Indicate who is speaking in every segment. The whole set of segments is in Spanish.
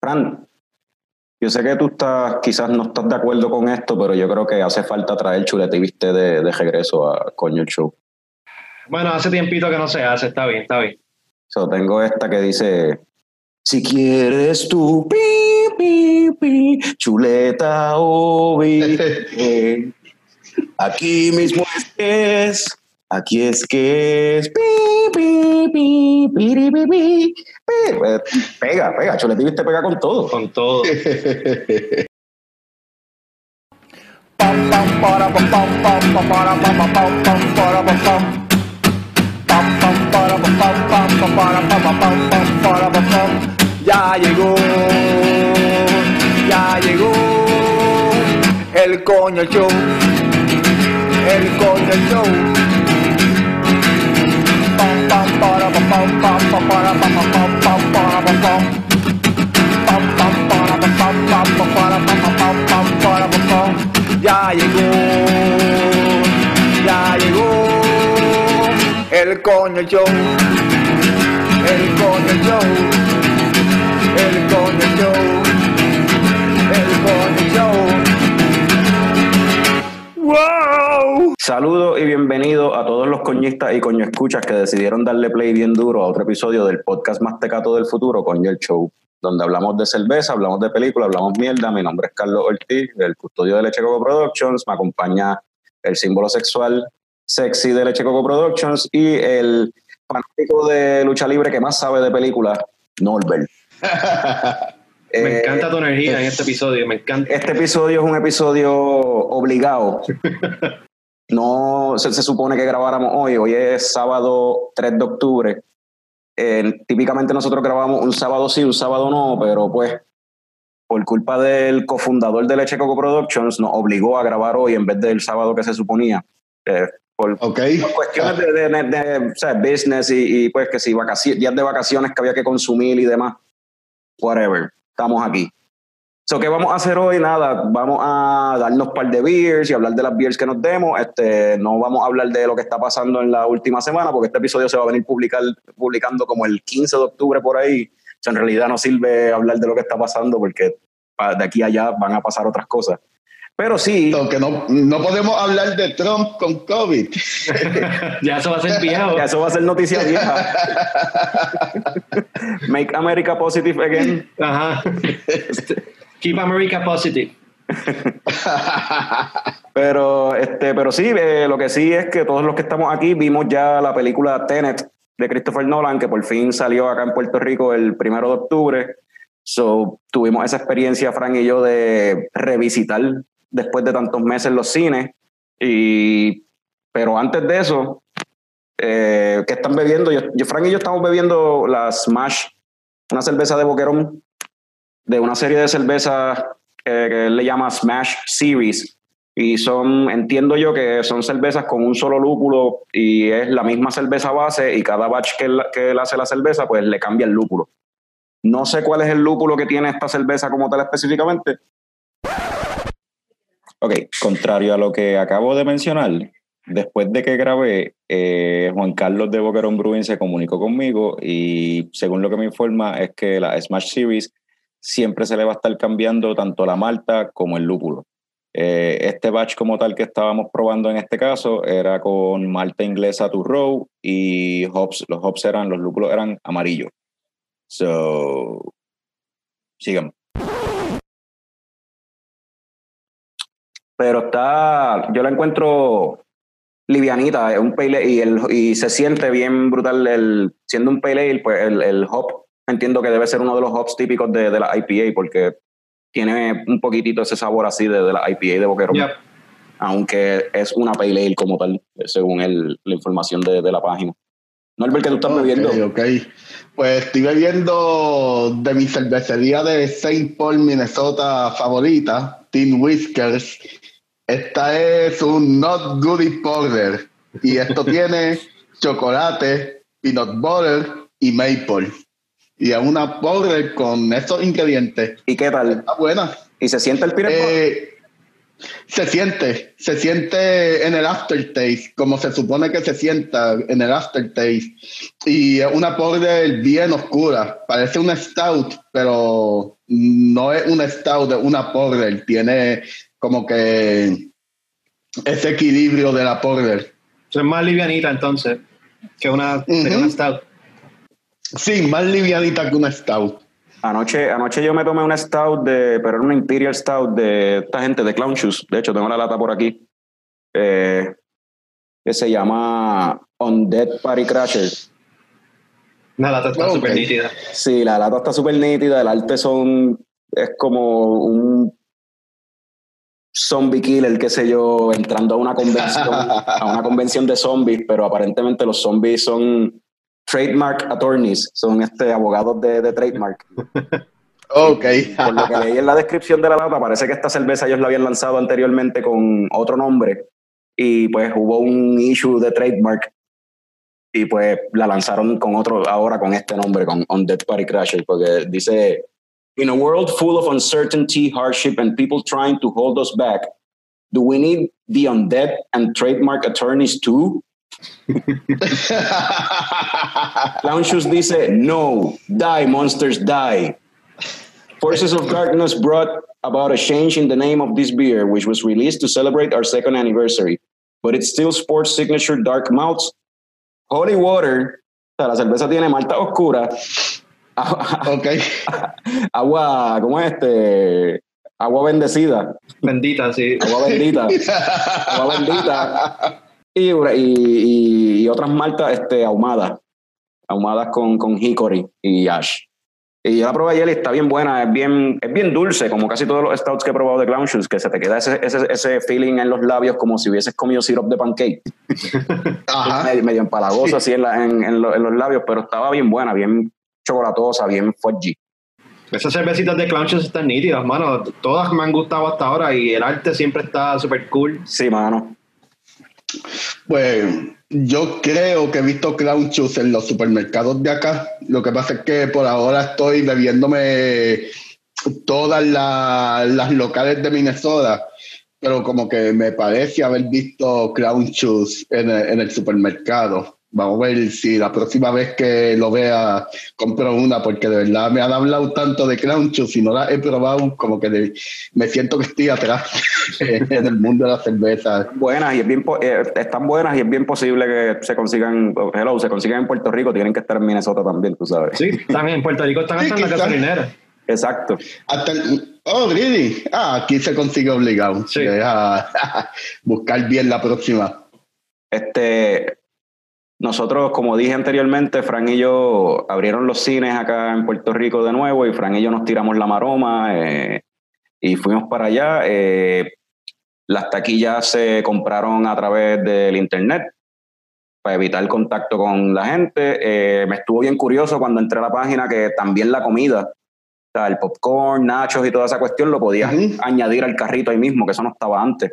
Speaker 1: Fran, yo sé que tú estás, quizás no estás de acuerdo con esto, pero yo creo que hace falta traer chulete viste de, de regreso a Coño el Show.
Speaker 2: Bueno, hace tiempito que no se hace, está bien, está bien.
Speaker 1: So, tengo esta que dice, si quieres tú, pi, pi, pi, chuleta o eh, aquí mismo es, aquí es que es, pi, pi, pi, pi, pi, pi, pi. Pues, Pega, pega, chuleta viste pega con todo.
Speaker 2: Con todo.
Speaker 3: Ya llegó, ya llegó el coño show, el coño show. Ya llegó, ya llegó el coño show, el coño show, el coño show, el coño show. ¡Wow!
Speaker 1: Saludos y bienvenidos a todos los coñistas y coño escuchas que decidieron darle play bien duro a otro episodio del podcast más tecato del futuro, Coño el Show, donde hablamos de cerveza, hablamos de película, hablamos mierda. Mi nombre es Carlos Ortiz, del custodio de Leche Coco Productions. Me acompaña el símbolo sexual sexy de Leche Coco Productions y el fanático de lucha libre que más sabe de películas, Norbert.
Speaker 2: Me
Speaker 1: Eh,
Speaker 2: encanta tu energía en este episodio, me encanta.
Speaker 1: Este episodio es un episodio obligado. No se, se supone que grabáramos hoy. Hoy es sábado 3 de octubre. Eh, típicamente nosotros grabamos un sábado sí, un sábado no, pero pues por culpa del cofundador de Leche Coco Productions nos obligó a grabar hoy en vez del sábado que se suponía. Eh, por,
Speaker 4: Ok.
Speaker 1: por cuestiones de, de- de- de, o sea, business y, y, pues que si días de vacaciones que había que consumir y demás. Whatever. Estamos aquí. So, ¿qué vamos a hacer hoy? Nada, vamos a darnos un par de beers y hablar de las beers que nos demos. Este, no vamos a hablar de lo que está pasando en la última semana, porque este episodio se va a venir publicar, publicando como el 15 de octubre por ahí. O sea, en realidad no sirve hablar de lo que está pasando, porque de aquí a allá van a pasar otras cosas. Pero sí,
Speaker 4: Aunque no, no podemos hablar de Trump con COVID.
Speaker 2: ya eso va a ser viejo.
Speaker 1: ya eso va a ser noticia vieja. Make America positive again.
Speaker 2: Ajá. Keep America positive.
Speaker 1: Pero, este, pero sí, eh, lo que sí es que todos los que estamos aquí vimos ya la película Tenet de Christopher Nolan, que por fin salió acá en Puerto Rico el primero de octubre. So, tuvimos esa experiencia, Frank y yo, de revisitar después de tantos meses los cines. Y, pero antes de eso, eh, ¿qué están bebiendo? Yo, yo, Frank y yo estamos bebiendo la Smash, una cerveza de boquerón, de una serie de cervezas que él le llama Smash Series. Y son, entiendo yo que son cervezas con un solo lúpulo y es la misma cerveza base y cada batch que él, que hace la cerveza, pues le cambia el lúpulo. No sé cuál es el lúpulo que tiene esta cerveza como tal específicamente. Ok, contrario a lo que acabo de mencionar, después de que grabé, eh, Juan Carlos de Boquerón Brewing se comunicó conmigo y según lo que me informa es que la Smash Series siempre se le va a estar cambiando tanto la malta como el lúpulo. Eh, este batch como tal que estábamos probando en este caso era con malta inglesa to row y hops, los hops eran, los lúpulos eran amarillos. So, sigan. Pero está, yo la encuentro livianita, es un pale ale y, el, y se siente bien brutal el, siendo un pale ale, pues el hop entiendo que debe ser uno de los hops típicos de, de la IPA porque tiene un poquitito ese sabor así de, de la IPA de Boquerón,
Speaker 2: Yep.
Speaker 1: aunque es una pale ale como tal, según el, la información de, de la página. Norbert, ¿qué tú estás
Speaker 4: Ok,
Speaker 1: bebiendo?
Speaker 4: ok. Pues estoy bebiendo de mi cervecería de St. Paul, Minnesota favorita, Tin Whiskers. Esta es un Not Goody Porter. Y esto tiene chocolate, peanut butter y maple. Y es una porter con estos ingredientes.
Speaker 1: ¿Y qué tal?
Speaker 4: Está buena.
Speaker 1: ¿Y se siente el butter?
Speaker 4: Eh, se siente, se siente en el aftertaste, como se supone que se sienta en el aftertaste. Y es una porter bien oscura, parece una stout, pero no es una stout, es una porter. Tiene como que ese equilibrio de la porter.
Speaker 2: Es más livianita entonces que una, que una stout.
Speaker 4: Sí, más livianita que una stout.
Speaker 1: Anoche, anoche yo me tomé una stout de, pero era una Imperial Stout de esta gente de Clown Shoes. De hecho, tengo la lata por aquí. eh, que se llama Undead Party Crasher.
Speaker 2: La lata está
Speaker 4: Ok.
Speaker 2: súper nítida.
Speaker 1: Sí, la lata está súper nítida, el arte son, es como un zombie killer, qué sé yo, entrando a una convención, a una convención de zombies, pero aparentemente los zombies son trademark attorneys, son este abogados de, de trademark.
Speaker 4: Ok.
Speaker 1: Por lo que leí en la descripción de la lata, parece que esta cerveza ellos la habían lanzado anteriormente con otro nombre y pues hubo un issue de trademark y pues la lanzaron con otro, ahora con este nombre, con Undead Party Crasher, porque dice, In a world full of uncertainty, hardship, and people trying to hold us back, do we need the undead and trademark attorneys too? Clown Shoes dice, no, die, monsters, die. Forces of Darkness brought about a change in the name of this beer, which was released to celebrate our second anniversary. But it still sports signature dark malts. Holy water, o sea, la cerveza tiene malta oscura, agua,
Speaker 4: ok.
Speaker 1: agua, ¿cómo es este? Agua bendecida,
Speaker 2: Bendita, sí.
Speaker 1: agua bendita, agua bendita y, y, y otras maltas este, ahumadas, ahumadas con, con hickory y ash. Y yo la probé ayer y está bien buena, es bien, es bien dulce, como casi todos los stouts que he probado de Clown Shoes, que se te queda ese, ese, ese feeling en los labios como si hubieses comido syrup de pancake.
Speaker 4: Ajá.
Speaker 1: medio, medio empalagoso así en, la- en, en lo- en los labios, pero estaba bien buena, bien chocolatosa, bien fudgy.
Speaker 2: Esas cervecitas de Clownches están nítidas, mano. Todas me han gustado hasta ahora y el arte siempre está súper cool.
Speaker 1: Sí, mano.
Speaker 4: Pues yo creo que he visto clown shoes en los supermercados de acá. Lo que pasa es que por ahora estoy bebiéndome todas la- las locales de Minnesota, pero como que me parece haber visto clown shoes en en el supermercado. Vamos a ver si la próxima vez que lo vea compro una, porque de verdad me han hablado tanto de clown shoes y no la he probado, como que de- me siento que estoy atrás en el mundo de la cerveza.
Speaker 1: Buenas y es bien, eh, están buenas y es bien posible que se consigan, hello, se consigan en Puerto Rico, tienen que estar en Minnesota también, tú sabes.
Speaker 2: Sí, también en Puerto Rico están
Speaker 4: Sí,
Speaker 2: hasta en la gasolinera.
Speaker 1: Exacto.
Speaker 4: Hasta el- oh, really? Ah, aquí se consigue obligado.
Speaker 2: Sí.
Speaker 4: Deja buscar bien la próxima.
Speaker 1: Este, nosotros, como dije anteriormente, Fran y yo abrieron los cines acá en Puerto Rico de nuevo y Fran y yo nos tiramos la maroma eh, y fuimos para allá. Eh, las taquillas se compraron a través del internet para evitar el contacto con la gente. Eh, me estuvo bien curioso cuando entré a la página que también la comida, o sea, el popcorn, nachos y toda esa cuestión lo podías añadir al carrito ahí mismo, que eso no estaba antes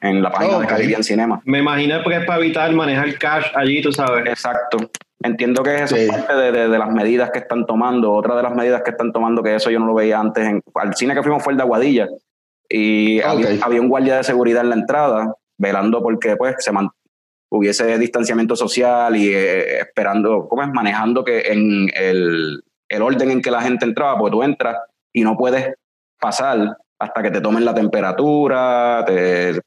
Speaker 1: en la página de Caribbean Cinema.
Speaker 2: Me imagino que es para evitar manejar cash allí, tú sabes.
Speaker 1: Exacto. Entiendo que eso es parte de, de- de las medidas que están tomando. Otra de las medidas que están tomando, que eso yo no lo veía antes, en, al cine que fuimos fue el de Aguadilla. Y había, un guardia de seguridad en la entrada, velando porque pues se man- hubiese distanciamiento social y eh, esperando, ¿cómo es? Manejando que en el, el orden en que la gente entraba, porque tú entras y no puedes pasar hasta que te tomen la temperatura, te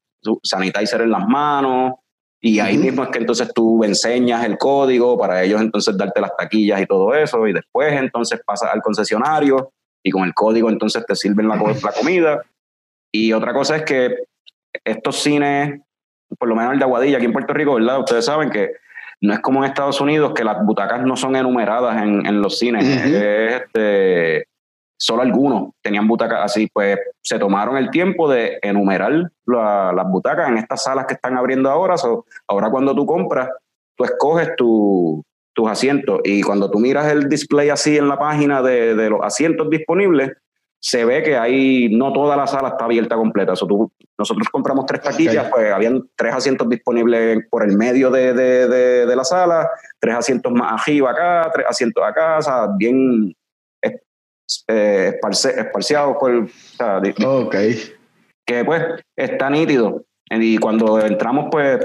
Speaker 1: sanitizer en las manos, y ahí mismo es que entonces tú enseñas el código para ellos entonces darte las taquillas y todo eso, y después entonces pasas al concesionario y con el código entonces te sirven la, co- la comida. Y otra cosa es que estos cines, por lo menos el de Aguadilla aquí en Puerto Rico, ¿verdad? Ustedes saben que no es como en Estados Unidos que las butacas no son enumeradas en, en los cines. Este, solo algunos tenían butacas así, pues se tomaron el tiempo de enumerar la- las butacas en estas salas que están abriendo ahora. So, ahora cuando tú compras, tú escoges tu- tus asientos y cuando tú miras el display así en la página de, de los asientos disponibles, se ve que ahí no toda la sala está abierta completa. So, tú- nosotros compramos tres taquillas, pues habían tres asientos disponibles por el medio de, de- de- de la sala, tres asientos más arriba acá, tres asientos acá, o sea, bien eh, esparce- esparciados por, o sea, di-
Speaker 4: Ok.
Speaker 1: que pues está nítido. Y cuando entramos, pues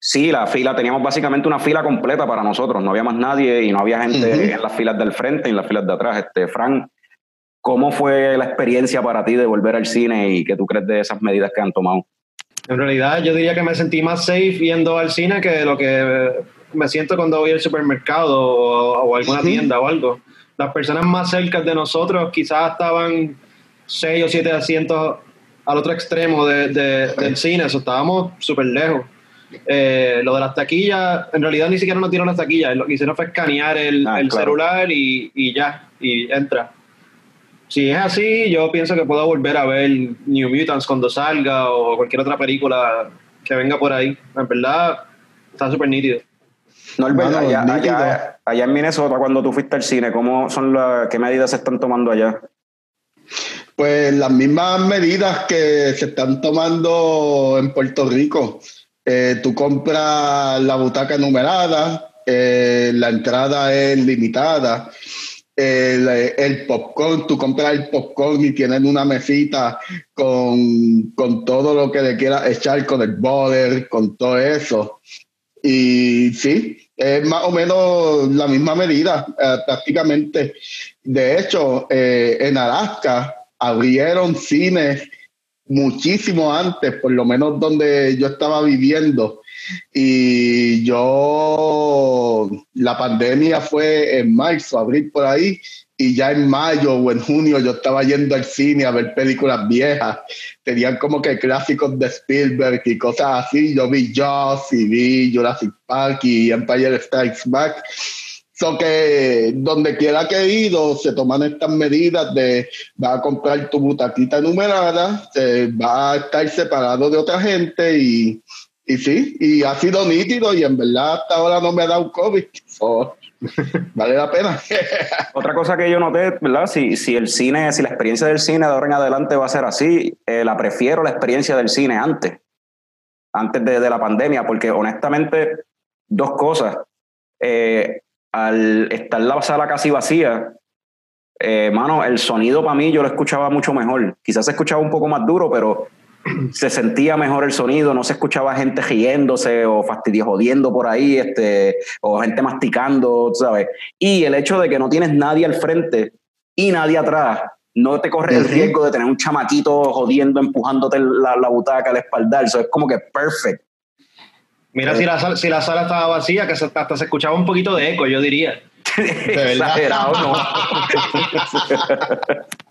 Speaker 1: sí, la fila, teníamos básicamente una fila completa para nosotros, no había más nadie y no había gente en las filas del frente y en las filas de atrás. Este, Fran ¿Cómo fue la experiencia para ti de volver al cine y qué tú crees de esas medidas que han tomado?
Speaker 2: En realidad, yo diría que me sentí más safe yendo al cine que lo que me siento cuando voy al supermercado o, o alguna tienda o algo. Las personas más cerca de nosotros quizás estaban seis o siete asientos al otro extremo de, de- del cine, eso estábamos súper lejos. Eh, lo de las taquillas, en realidad ni siquiera nos dieron las taquillas, lo que hicieron fue escanear el,
Speaker 1: Ah,
Speaker 2: el
Speaker 1: claro.
Speaker 2: celular y, y ya, y entra. Si es así, yo pienso que puedo volver a ver New Mutants cuando salga o cualquier otra película que venga por ahí. En verdad, está súper nítido.
Speaker 1: Norbert,
Speaker 4: Mano,
Speaker 1: allá,
Speaker 4: nítido.
Speaker 1: allá, allá en Minnesota, cuando tú fuiste al cine, ¿cómo son las, ¿qué medidas se están tomando allá?
Speaker 4: Pues las mismas medidas que se están tomando en Puerto Rico. Eh, tú compras la butaca numerada, eh, la entrada es limitada. El, el popcorn, tú compras el popcorn y tienen una mesita con, con todo lo que le quieras echar, con el border, con todo eso. Y sí, es más o menos la misma medida, eh, prácticamente. De hecho, eh, en Alaska abrieron cines muchísimo antes, por lo menos donde yo estaba viviendo. Y yo, la pandemia fue en marzo, abril por ahí, y ya en mayo o en junio yo estaba yendo al cine a ver películas viejas. Tenían como que clásicos de Spielberg y cosas así. Yo vi Jaws y vi Jurassic Park y Empire Strikes Back. So que donde quiera que he ido se toman estas medidas de va a comprar tu butaquita numerada, se va a estar separado de otra gente y, y sí, y ha sido nítido y en verdad hasta ahora no me ha dado COVID. vale la pena.
Speaker 1: Otra cosa que yo noté, ¿verdad? Si, si el cine, si la experiencia del cine de ahora en adelante va a ser así, eh, la prefiero la experiencia del cine antes, antes de, de la pandemia, porque honestamente, dos cosas. Eh, al estar la sala casi vacía, eh, mano, el sonido para mí yo lo escuchaba mucho mejor. Quizás se escuchaba un poco más duro, pero se sentía mejor el sonido, no se escuchaba gente riéndose o fastidio jodiendo por ahí, este, o gente masticando, ¿sabes? Y el hecho de que no tienes nadie al frente y nadie atrás, no te corres el riesgo de tener un chamaquito jodiendo, empujándote la, la butaca, el espaldar, eso es como que perfect.
Speaker 2: Mira si la, sala, si la sala estaba vacía, que hasta se escuchaba un poquito de eco, yo diría.
Speaker 4: verdad.
Speaker 1: Exagerado, ¿no?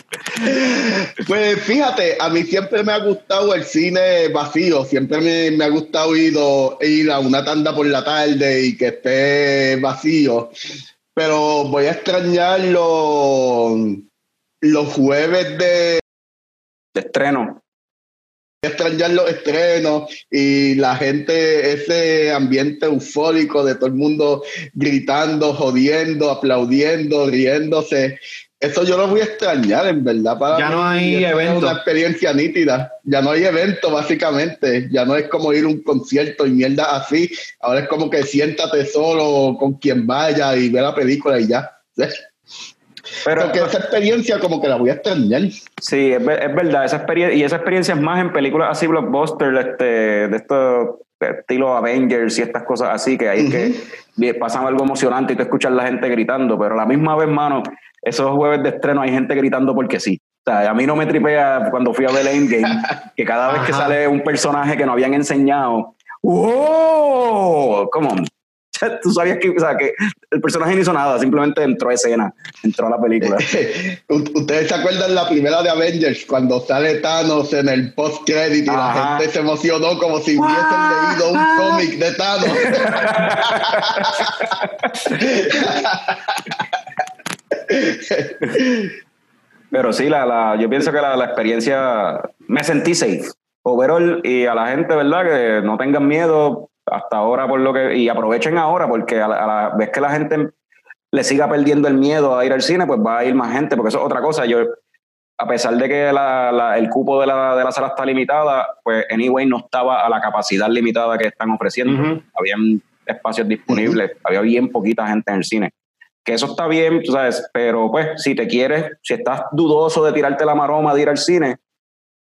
Speaker 4: Pues fíjate, a mí siempre me ha gustado el cine vacío, siempre me, me ha gustado ido- ir a una tanda por la tarde y que esté vacío, pero voy a extrañar los, los jueves de
Speaker 1: de estreno.
Speaker 4: extrañar los estrenos y la gente, ese ambiente eufórico de todo el mundo gritando, jodiendo, aplaudiendo, riéndose. Eso yo lo voy a extrañar, en verdad. Para
Speaker 2: Ya no hay
Speaker 4: eso es
Speaker 2: evento.
Speaker 4: una experiencia nítida. Ya no hay evento, básicamente. Ya no es como ir a un concierto y mierda así. Ahora es como que siéntate solo con quien vaya y ve la película y ya.
Speaker 1: Pero,
Speaker 4: Porque esa experiencia como que la voy a extrañar.
Speaker 1: Sí, es, es verdad, esa experiencia, y esa experiencia es más en películas así blockbuster, este, de estos estilo Avengers y estas cosas así, que hay que pasan algo emocionante y tú escuchas la gente gritando, pero a la misma vez, mano, esos jueves de estreno hay gente gritando porque sí. O sea, a mí no me tripea cuando fui a ver Endgame, que cada vez que sale un personaje que no habían enseñado, ¡wow! Come on. Tú sabías que, o sea, que el personaje no hizo nada, simplemente entró a escena, entró a la película.
Speaker 4: ¿Ustedes se acuerdan la primera de Avengers cuando sale Thanos en el post credit y la gente se emocionó como si hubiesen leído un cómic de Thanos?
Speaker 1: Pero sí, la, la, yo pienso que la, la experiencia, me sentí safe. Overall, y a la gente, ¿verdad? Que no tengan miedo hasta ahora por lo que, y aprovechen ahora, porque a la, a la vez que la gente le siga perdiendo el miedo a ir al cine, pues va a ir más gente, porque eso es otra cosa. Yo, a pesar de que la- la- el cupo de la, de la sala está limitada, pues anyway no estaba a la capacidad limitada que están ofreciendo. Habían espacios disponibles, había bien poquita gente en el cine. Que eso está bien, tú sabes, pero pues si te quieres, si estás dudoso de tirarte la maroma de ir al cine,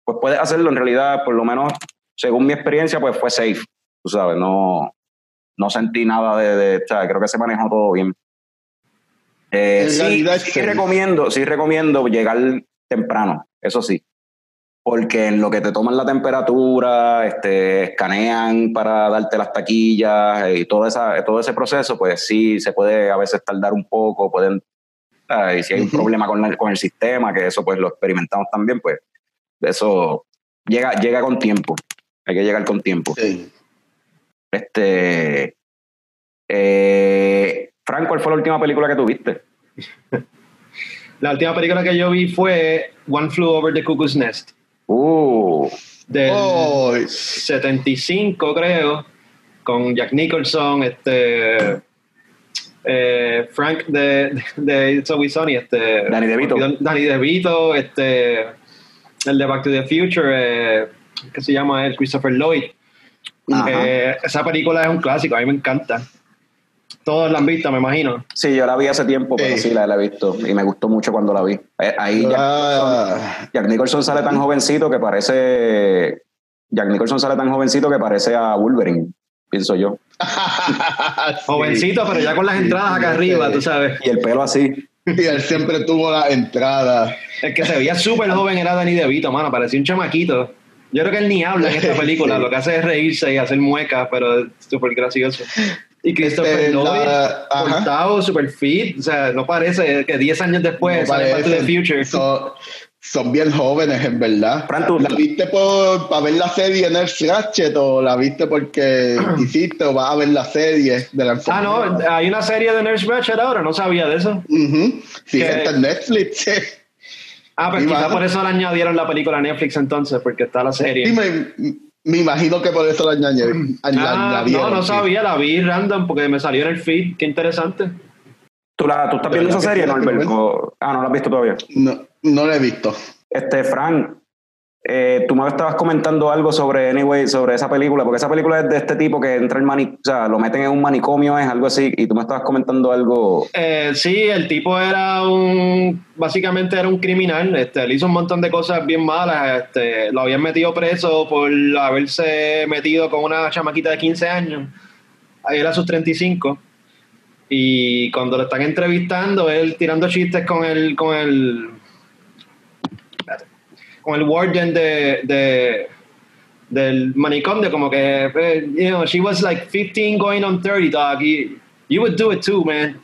Speaker 1: pues puedes hacerlo. En realidad, por lo menos, según mi experiencia, pues fue safe, tú sabes, no, no sentí nada de, de creo que se manejó todo bien. Eh, sí, recomiendo, sí recomiendo llegar temprano, eso sí. Porque en lo que te toman la temperatura, este, escanean para darte las taquillas y todo, esa, todo ese proceso, pues sí, se puede a veces tardar un poco, pueden, ah, y si hay un problema con, la- con el sistema, que eso pues lo experimentamos también, pues eso llega, llega con tiempo, hay que llegar con tiempo.
Speaker 4: Sí.
Speaker 1: Este, eh, Frank, ¿cuál fue la última película que tuviste?
Speaker 2: La última película que yo vi fue One Flew Over the Cuckoo's Nest,
Speaker 1: Uh,
Speaker 2: del
Speaker 4: Oh,
Speaker 2: 75 creo, con Jack Nicholson, este eh, Frank de, de It's Always Sunny, este
Speaker 1: Danny DeVito.
Speaker 2: Danny DeVito, este el de Back to the Future, eh, ¿qué se llama él? Christopher Lloyd. Eh, esa película es un clásico, a mí me encanta. Todos la han visto, me imagino.
Speaker 1: sí, yo la vi hace tiempo, pero
Speaker 4: Sí.
Speaker 1: sí la, la he visto y me gustó mucho cuando la vi. Eh, Ahí Jack,
Speaker 4: ah,
Speaker 1: Jack Nicholson sale tan jovencito que parece. Jack Nicholson sale tan jovencito que parece a Wolverine, pienso yo.
Speaker 4: sí.
Speaker 2: Jovencito, pero ya con las
Speaker 4: Sí,
Speaker 2: entradas acá arriba, tú sabes.
Speaker 1: Y el pelo así.
Speaker 4: Y él siempre tuvo la entrada.
Speaker 2: El que se veía súper joven era Danny DeVito, mano, parecía un chamaquito. Yo creo que él ni habla en esta película,
Speaker 4: Sí.
Speaker 2: lo que hace es reírse y hacer muecas, pero es súper gracioso. Y Christopher
Speaker 4: Este,
Speaker 2: cortado, súper fit, o sea, no parece que 10 años después
Speaker 4: No
Speaker 2: sale Back to the
Speaker 4: parecen.
Speaker 2: Future.
Speaker 4: Son, son bien jóvenes, en verdad. ¿La viste por, para ver la serie Nurse Ratchet o la viste porque quisiste o vas a ver la serie de la
Speaker 2: Ah, no, hay una serie de Nurse Ratched ahora, no sabía de eso.
Speaker 4: Ujú. Sí,
Speaker 2: Que-
Speaker 4: está en Netflix.
Speaker 2: Ah, pues
Speaker 4: Y
Speaker 2: quizá por eso le añadieron la película a Netflix entonces, porque está la serie.
Speaker 4: Sí, me, me imagino que por eso la añadieron.
Speaker 2: Ah, no, no sabía, la vi random porque me salió en el feed, qué interesante.
Speaker 1: ¿Tú, la, tú estás viendo esa serie, Norbert? ah, no la has visto todavía.
Speaker 4: No, no la he visto.
Speaker 1: Este, Frank, eh, tú me estabas comentando algo sobre Anyway, sobre esa película, porque esa película es de este tipo que entra en manicomio, o sea, lo meten en un manicomio, es algo así, y tú me estabas comentando algo.
Speaker 2: Eh, sí, el tipo era un, básicamente era un criminal, este, él hizo un montón de cosas bien malas, este, lo habían metido preso por haberse metido con una chamaquita de 15 años, ahí era sus 35, y cuando lo están entrevistando, él tirando chistes con el, con el, con el warden de, de del manicomio, como que, eh, you know, she was like 15 going on 30, dog, y you would do it too, man.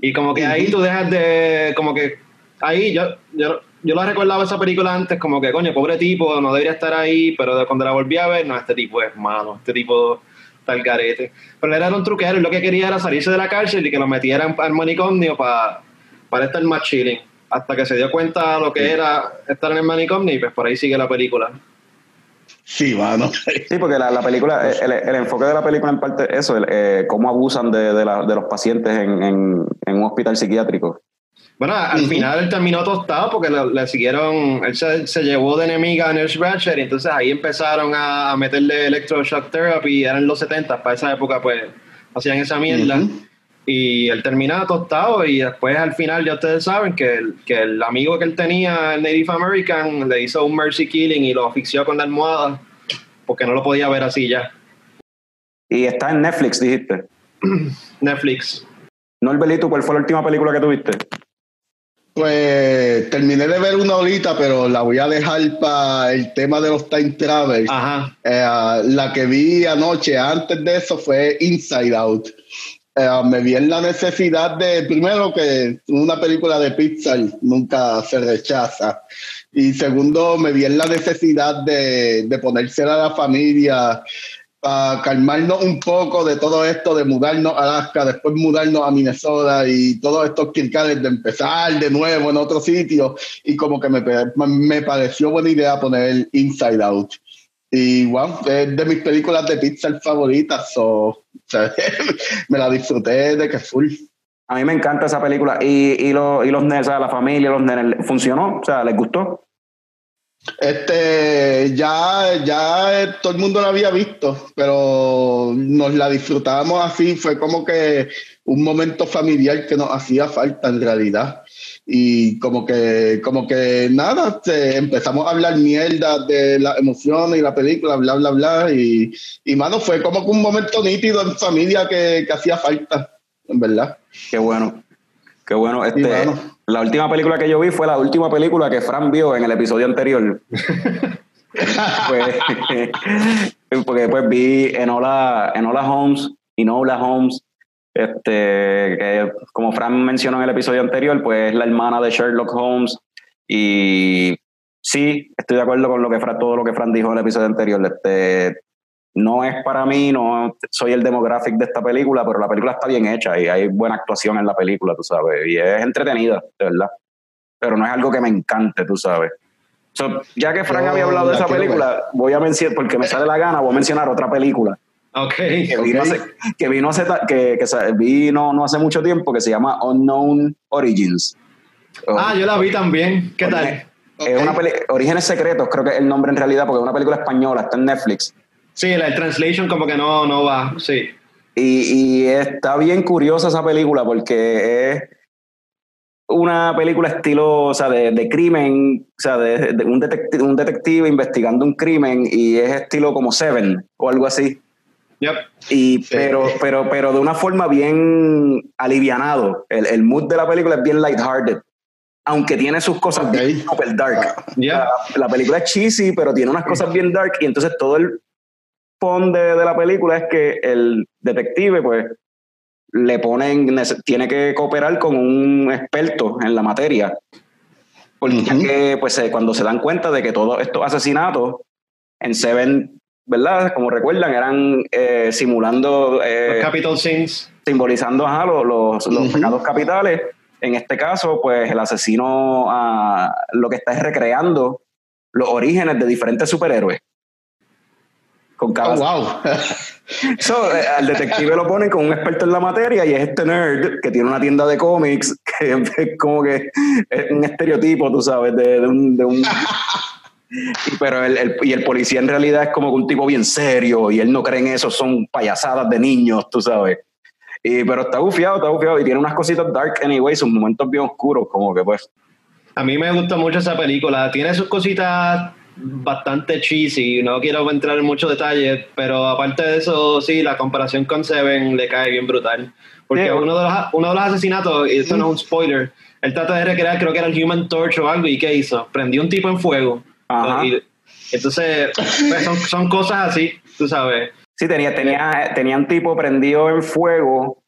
Speaker 2: Y como que ahí tú dejas de, como que, ahí yo, yo, yo la recordaba esa película antes, como que, coño, pobre tipo, no debería estar ahí, pero cuando la volví a ver, no, este tipo es malo, este tipo está al garete. Pero él era un truquero y lo que quería era salirse de la cárcel y que lo metieran al manicomio para, para estar más chilling. Hasta que se dio cuenta lo que era estar en el manicomio y pues por ahí sigue la película.
Speaker 4: Sí, mano.
Speaker 1: Sí, porque la, la película, el, el enfoque de la película en parte es eso, el, eh, cómo abusan de, de, la- de los pacientes en, en- en un hospital psiquiátrico.
Speaker 2: Bueno, al final él terminó tostado porque le, le siguieron, él se, se llevó de enemiga a Nurse Ratched y entonces ahí empezaron a, a meterle electroshock therapy, eran los 70, para esa época pues hacían esa mierda.
Speaker 4: Ujú.
Speaker 2: Y él terminaba tostado y después al final ya ustedes saben que el, que el amigo que él tenía, el Native American, le hizo un mercy killing y lo asfixió con la almohada porque no lo podía ver así ya.
Speaker 1: Y está en Netflix, dijiste.
Speaker 2: Netflix.
Speaker 1: Norbelito, ¿cuál fue la última película que tuviste?
Speaker 4: Pues terminé de ver una ahorita, pero la voy a dejar para el tema de los time travelers.
Speaker 2: Ajá.
Speaker 4: Eh, la que vi anoche, antes de eso, fue Inside Out. Eh, me vi en la necesidad de, primero, que una película de Pixar nunca se rechaza. Y segundo, me vi en la necesidad de, de ponérsela a la familia para calmarnos un poco de todo esto de mudarnos a Alaska, después mudarnos a Minnesota y todos estos quircales de empezar de nuevo en otro sitio. Y como que me, me pareció buena idea poner Inside Out. Y wow, es de mis películas de Pixar favoritas. so, sea, me la disfruté de que full.
Speaker 1: A mí me encanta esa película. Y, y, los, y los nenes, o sea, la familia, los nenes, ¿funcionó? O sea, ¿les gustó?
Speaker 4: Este, ya, ya todo el mundo la había visto, pero nos la disfrutábamos así. Fue como que un momento familiar que nos hacía falta en realidad. Y como que, como que nada, este, empezamos a hablar mierda de las emociones y la película, bla, bla, bla. Y, y mano, fue como que un momento nítido en familia que, que hacía falta, en verdad.
Speaker 1: Qué bueno. Qué bueno. Este, la última película que yo vi fue la última película que Fran vio en el episodio anterior. Pues, porque después vi Enola, Enola Holmes, Enola Holmes, este, que como Fran mencionó en el episodio anterior, pues es la hermana de Sherlock Holmes. Y sí, estoy de acuerdo con lo que Fran, todo lo que Fran dijo en el episodio anterior. Este, no es para mí, no soy el demographic de esta película, pero la película está bien hecha y hay buena actuación en la película, tú sabes, y es entretenida, de verdad. Pero no es algo que me encante, tú sabes. So, ya que Frank había hablado de esa película, voy a mencionar, porque me sale la gana, voy a mencionar otra película
Speaker 2: Ok.
Speaker 1: que vino, hace, que vino, hace que, vino no hace mucho tiempo, que se llama Unknown Origins.
Speaker 2: Ah, yo la vi también. ¿Qué tal?
Speaker 1: Es una peli- Orígenes Secretos, creo que es el nombre en realidad, porque es una película española, está en Netflix.
Speaker 2: Sí, la el translation como que no, no va. Sí.
Speaker 1: Y, y está bien curiosa esa película porque es una película estilo, o sea, de, de crimen, o sea, de, de un, detective, un detective investigando un crimen y es estilo como Seven o algo así.
Speaker 2: Yep.
Speaker 1: Y,
Speaker 4: Sí.
Speaker 1: pero, pero, pero de una forma bien alivianado. El, el mood de la película es bien lighthearted. Aunque tiene sus cosas
Speaker 4: Ok.
Speaker 1: bien super dark.
Speaker 2: Yep.
Speaker 1: La, la película es cheesy, pero tiene unas cosas bien dark. Y entonces todo el fond de, de la película es que el detective, pues, le ponen, tiene que cooperar con un experto en la materia. Porque ya
Speaker 4: Ujú.
Speaker 1: que, pues, eh, cuando se dan cuenta de que todos estos asesinatos en Seven, ¿verdad? Como recuerdan, eran eh, simulando, eh,
Speaker 2: Los Capital Sins.
Speaker 1: simbolizando ajá, los, los, los
Speaker 4: Ujú.
Speaker 1: pecados capitales. En este caso, pues el asesino ah, lo que está es recreando los orígenes de diferentes superhéroes. Con cada,
Speaker 4: Oh, wow.
Speaker 1: So, eh, al detective lo ponen con un experto en la materia y es este nerd que tiene una tienda de cómics que es como que es un estereotipo, tú sabes, de, de un... de un- Y, pero el, el- y el policía en realidad es como un tipo bien serio y él no cree en eso, son payasadas de niños, tú sabes. Y, pero está bufiado, está bufiado y tiene unas cositas dark anyway, sus momentos bien oscuros, como que pues...
Speaker 2: A mí me gustó mucho esa película. Tiene sus cositas bastante cheesy. No quiero entrar en muchos detalles, pero aparte de eso, sí, la comparación con Seven le cae bien brutal. Porque
Speaker 1: Sí.
Speaker 2: uno, de los, uno de los asesinatos, y esto no es un spoiler, él trata de recrear, creo que era el Human Torch o algo, ¿y qué hizo? Prendió un tipo en fuego.
Speaker 1: Ajá.
Speaker 2: Y- entonces, pues, son, son cosas así, tú sabes.
Speaker 1: Sí, tenía, tenía, tenía un tipo prendido en fuego,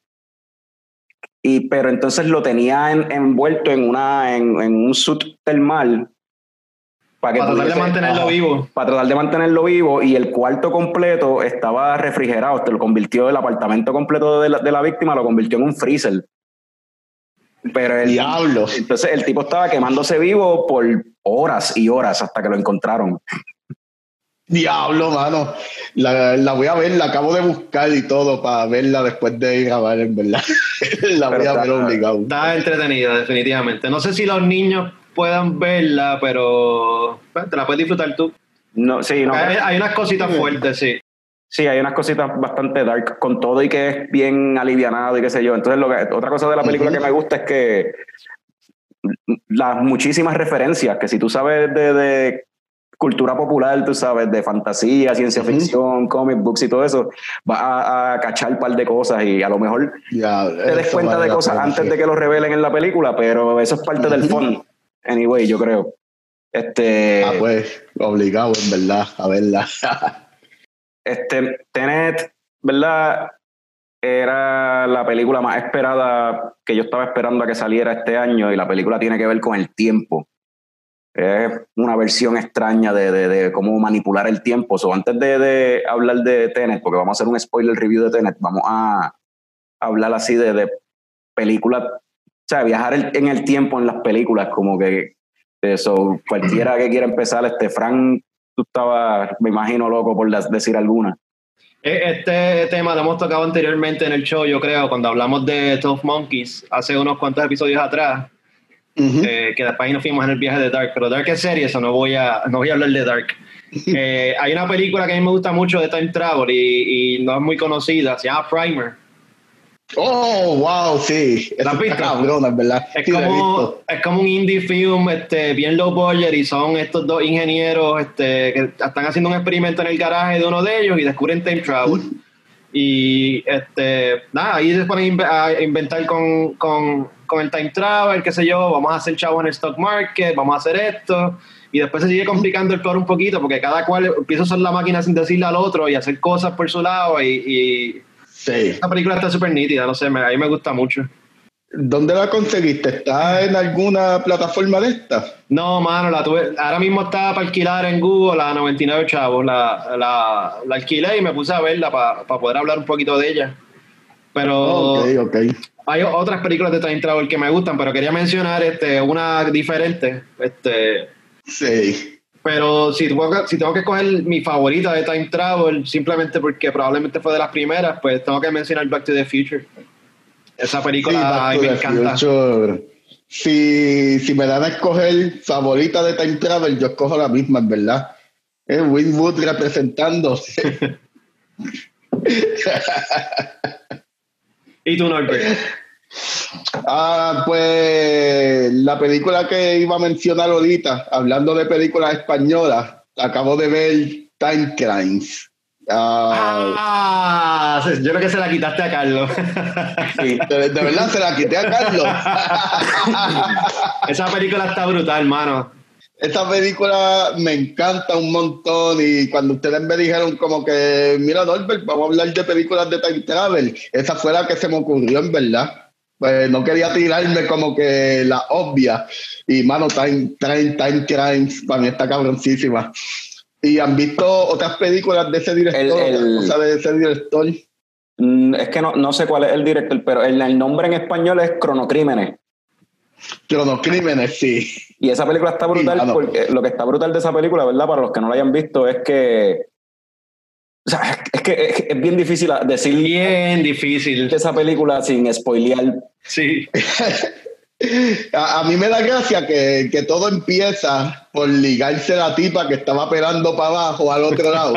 Speaker 1: y, pero entonces lo tenía en- envuelto en, una, en, en un suit termal para, que
Speaker 2: Para tratar de mantenerlo
Speaker 1: Ajá.
Speaker 2: vivo.
Speaker 1: para tratar de mantenerlo vivo y el cuarto completo estaba refrigerado, te lo convirtió el apartamento completo de la, de la víctima, lo convirtió en un freezer. Pero el,
Speaker 4: Diablos.
Speaker 1: entonces el tipo estaba quemándose vivo por horas y horas hasta que lo encontraron.
Speaker 4: Diablo, mano. La, la voy a ver, la acabo de buscar y todo para verla después de grabar, en verdad. la voy a ver obligado.
Speaker 2: Está entretenida, definitivamente. No sé si los niños puedan verla, pero pues, te la puedes disfrutar tú.
Speaker 1: No, sí, no,
Speaker 2: hay, hay unas cositas fuertes, sí.
Speaker 1: Sí, hay unas cositas bastante dark con todo y que es bien alivianado y qué sé yo. Entonces, lo que, otra cosa de la película
Speaker 4: Ujú.
Speaker 1: que me gusta es que las muchísimas referencias, que si tú sabes de, de cultura popular, tú sabes, de fantasía, ciencia
Speaker 4: Ujú.
Speaker 1: ficción, comic books y todo eso, vas a, a cachar un par de cosas y a lo mejor
Speaker 4: Ya,
Speaker 1: te des cuenta de cosas antes de que lo revelen en la película, pero eso es parte del
Speaker 4: Ujú.
Speaker 1: fondo. Anyway, yo creo. Este,
Speaker 4: Ah, pues, obligado, en verdad, a verla.
Speaker 1: Este, Tenet, ¿verdad? Era la película más esperada que yo estaba esperando a que saliera este año y la película tiene que ver con el tiempo. Es una versión extraña de, cómo manipular el tiempo. So, antes de, hablar de Tenet, porque vamos a hacer un spoiler review de Tenet, vamos a hablar así de, películas, o sea, viajar en el tiempo en las películas, como que eso, cualquiera que quiera empezar, este, Frank, tú estabas, me imagino, loco por decir alguna.
Speaker 2: E- Este tema lo hemos tocado anteriormente en el show, yo creo, cuando hablamos de Tough Monkeys, hace unos cuantos episodios atrás,
Speaker 4: Ujú.
Speaker 2: eh, que después ahí nos fuimos en el viaje de Dark, pero Dark es serie, eso no voy a, no voy a hablar de Dark. Eh, hay una película que a mí me gusta mucho de Time Travel y, y no es muy conocida, se llama Primer.
Speaker 4: Oh, wow, sí. En verdad.
Speaker 2: Es
Speaker 4: Sí,
Speaker 2: como, es como un indie film este, bien low budget y son estos dos ingenieros este, que están haciendo un experimento en el garaje de uno de ellos y descubren time travel. Y este, nada, ahí se ponen a inve- a inventar con, con, con el time travel, qué sé yo, vamos a hacer chavo en el stock market, vamos a hacer esto. Y después se sigue complicando el plot un poquito porque cada cual empieza a usar la máquina sin decirle al otro y hacer cosas por su lado. Y, y
Speaker 4: Sí.
Speaker 2: esta película está súper nítida, no sé, me- a mí me gusta mucho.
Speaker 4: ¿Dónde la conseguiste? ¿Está en alguna plataforma de estas?
Speaker 2: No, mano, la tuve, ahora mismo está para alquilar en Google a 99 chavos. La, la, la alquilé y me puse a verla para poder hablar un poquito de ella. Pero
Speaker 4: Ok, ok.
Speaker 2: hay otras películas de Time Travel que me gustan, pero quería mencionar este, una diferente. Este,
Speaker 4: Sí.
Speaker 2: Pero si tengo, que, si tengo que escoger mi favorita de Time Travel, simplemente porque probablemente fue de las primeras, pues tengo que mencionar Back to the Future. Esa
Speaker 4: Sí,
Speaker 2: película
Speaker 4: to
Speaker 2: me encanta.
Speaker 4: Future. Si, si me dan a escoger favorita de Time Travel, yo escojo la misma, en verdad. Es Winwood representándose.
Speaker 2: ¿Y tú, Norbert?
Speaker 4: Ah, pues la película que iba a mencionar ahorita, hablando de películas españolas, acabo de ver Time Crimes. Ah,
Speaker 2: Ah, yo creo que se la quitaste a Carlos.
Speaker 1: Sí.
Speaker 4: de, de verdad se la quité a Carlos.
Speaker 2: Esa película está brutal, hermano.
Speaker 4: Esta película me encanta un montón y cuando ustedes me dijeron como que, mira Norbert, vamos a hablar de películas de Time Travel, esa fue la que se me ocurrió en verdad. Pues no quería tirarme como que la obvia. Y mano, Time, Time, Time Crimes, para mí está cabroncísima. ¿Y han visto otras películas de ese director?
Speaker 1: El- el-
Speaker 4: otras cosas de ese director?
Speaker 1: Mm, Es que no, no sé cuál es el director, pero el, el nombre en español es Cronocrímenes.
Speaker 4: Cronocrímenes, sí.
Speaker 1: Y esa película está brutal
Speaker 4: Sí,
Speaker 1: porque lo que está brutal de esa película, ¿verdad? Para los que no la hayan visto, es que. O sea, es que es, es bien difícil decir
Speaker 2: Bien difícil.
Speaker 1: de esa película sin spoilear.
Speaker 2: Sí.
Speaker 4: A, a mí me da gracia que, que todo empieza por ligarse la tipa que estaba pelando para abajo al otro lado.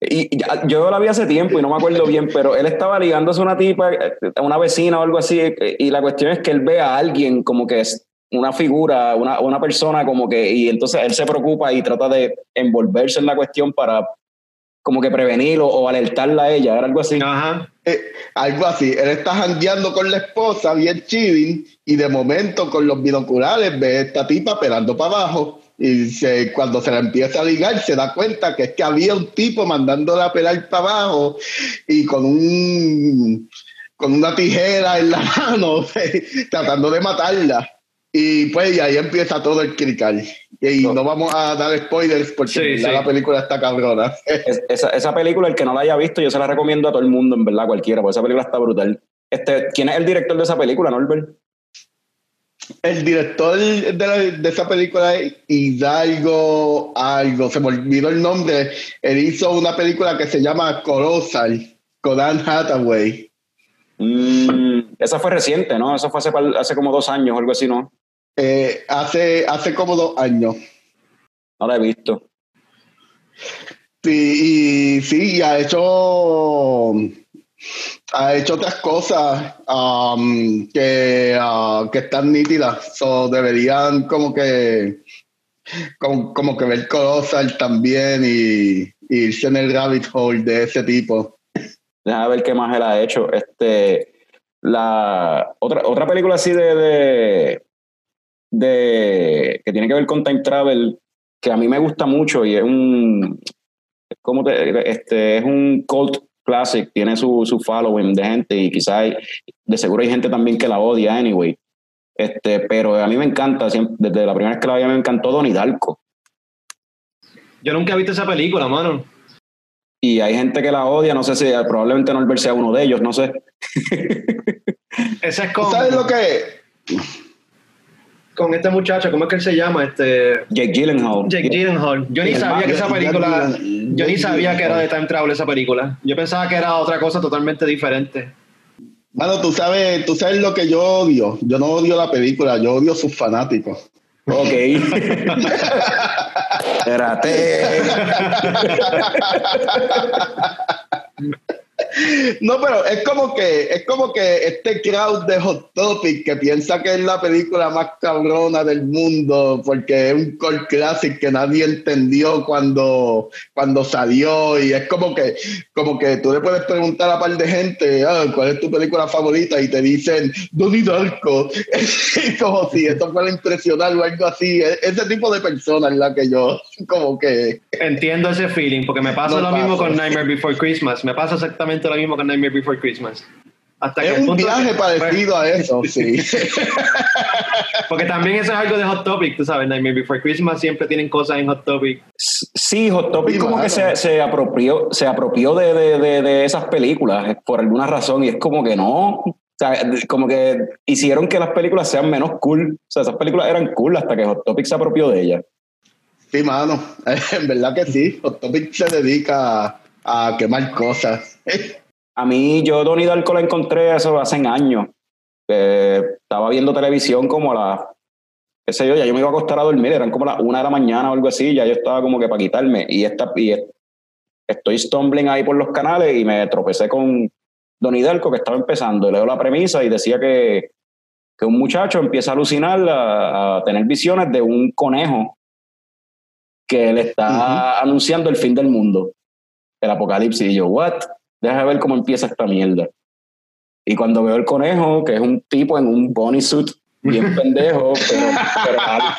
Speaker 1: Y y ya- yo la vi hace tiempo y no me acuerdo bien, pero él estaba ligándose a una tipa, a una vecina o algo así, y la cuestión es que él ve a alguien como que es una figura, una, una persona como que, y entonces él se preocupa y trata de envolverse en la cuestión para como que prevenir o, o alertarla a ella, era algo así.
Speaker 2: Ajá.
Speaker 4: Eh, algo así. Él está jangueando con la esposa, bien chilling, y de momento con los binoculares ve a esta tipa pelando para abajo. Y se- cuando se la empieza a ligar, se da cuenta que es que había un tipo mandándola a pelar para abajo y con un con una tijera en la mano, tratando de matarla. Y pues y ahí empieza todo el crical. Y no vamos a dar spoilers porque
Speaker 2: Sí,
Speaker 4: la película está cabrona.
Speaker 1: Es- esa, esa película, el que no la haya visto, yo se la recomiendo a todo el mundo, en verdad, cualquiera, porque esa película está brutal. Este, ¿Quién es el director de esa película, Norbert?
Speaker 4: El director de, la- de esa película es Hidalgo algo, se me olvidó el nombre. Él hizo una película que se llama Colossal, con Anne Hathaway.
Speaker 1: Mm, esa fue reciente, ¿no? Eso fue hace, hace como dos años o algo así, ¿no?
Speaker 4: Eh, hace, hace como dos años.
Speaker 1: No la he visto.
Speaker 4: Sí, y sí, y ha hecho ha hecho otras cosas um, que, ah, que están nítidas. So, deberían como que como, como que ver Colossal también y, y irse en el rabbit hole de ese tipo.
Speaker 1: Déjame ver qué más él ha hecho. Este, la otra, otra película así de, de, de- que tiene que ver con time travel, que a mí me gusta mucho y es un ¿cómo te- este, es un cult classic, tiene su, su following de gente y quizás de seguro hay gente también que la odia anyway. Este, pero a mí me encanta, siempre- desde la primera vez que la vi me encantó Donnie Darko.
Speaker 2: Yo nunca he visto esa película, mano.
Speaker 1: Y hay gente que la odia, no sé si probablemente Norbert sea uno de ellos, no sé.
Speaker 2: Esa es
Speaker 4: ¿Tú
Speaker 2: con,
Speaker 4: ¿Sabes lo que
Speaker 2: con este muchacho, ¿cómo es que él se llama? Este,
Speaker 1: Jake Gyllenhaal.
Speaker 2: Jake Gyllenhaal. Yo ni sabía que esa película, yo ni sabía que era de time travel esa película. Yo pensaba que era otra cosa totalmente diferente.
Speaker 4: Mano, tú sabes, tú sabes lo que yo odio. Yo no odio la película, yo odio sus fanáticos.
Speaker 1: Ok. Espérate.
Speaker 4: No, pero es como que es como que este crowd de Hot Topic que piensa que es la película más cabrona del mundo porque es un core classic que nadie entendió cuando, cuando salió y es como que como que tú le puedes preguntar a par de gente ah, cuál es tu película favorita y te dicen Donnie Darko. Como si esto fuera impresionante o algo así. E-, ese tipo de personas es la que yo como que
Speaker 2: entiendo ese feeling porque me pasa
Speaker 4: No
Speaker 2: lo mismo
Speaker 4: pasa.
Speaker 2: con Nightmare Before Christmas. Me pasa exactamente lo mismo con Nightmare Before Christmas hasta que
Speaker 4: es un
Speaker 2: punto
Speaker 4: viaje
Speaker 2: que-
Speaker 4: parecido a eso sí
Speaker 2: porque también eso es algo de Hot Topic tú sabes Nightmare Before Christmas siempre tienen cosas en Hot Topic
Speaker 1: Sí, Hot Topic
Speaker 4: Sí,
Speaker 1: como que se, se apropió, se apropió de, de, de, de esas películas eh, por alguna razón y es como que no. O sea, como que hicieron que las películas sean menos cool. O sea, esas películas eran cool hasta que Hot Topic se apropió de ellas.
Speaker 4: Sí, mano, en verdad que sí. Hot Topic se dedica a, a quemar cosas.
Speaker 1: A mí, yo Donnie Darko la encontré eso hace años. Eh, estaba viendo televisión como a las, qué sé yo, ya yo me iba a acostar a dormir, eran como las una de la mañana o algo así, ya yo estaba como que para quitarme. Y, esta, y es- estoy stumbling ahí por los canales y me tropecé con Donnie Darko que estaba empezando. Y leo la premisa y decía que, que un muchacho empieza a alucinar, a, a tener visiones de un conejo que le está anunciando el fin del mundo, el apocalipsis. Y yo, ¿what? Deja ver cómo empieza esta mierda. Y cuando veo el conejo, que es un tipo en un bunny suit, bien pendejo, pero, pero la,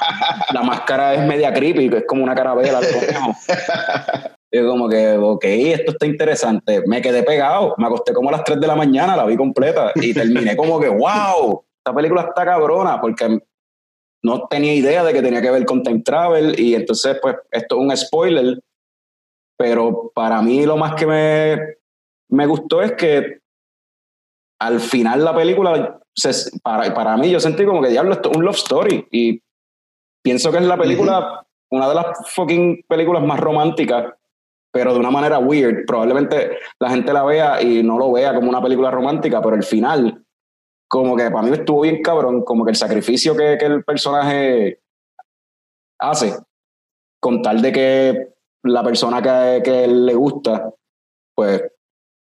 Speaker 1: la máscara es media creepy, que es como una carabela del conejo. Y como que, ok, esto está interesante. Me quedé pegado, me acosté como a las 3 de la mañana, la vi completa y terminé como que, wow, esta película está cabrona, porque no tenía idea de que tenía que ver con time travel y entonces, pues, esto es un spoiler, pero para mí lo más que me, me gustó es que al final la película, se- para, para mí yo sentí como que diablo, esto es un love story y pienso que es la película, una de las fucking películas más románticas, pero de una manera weird. Probablemente la gente la vea y no lo vea como una película romántica, pero el final, como que para mí estuvo bien cabrón, como que el sacrificio que, que el personaje hace con tal de que la persona que, que le gusta, pues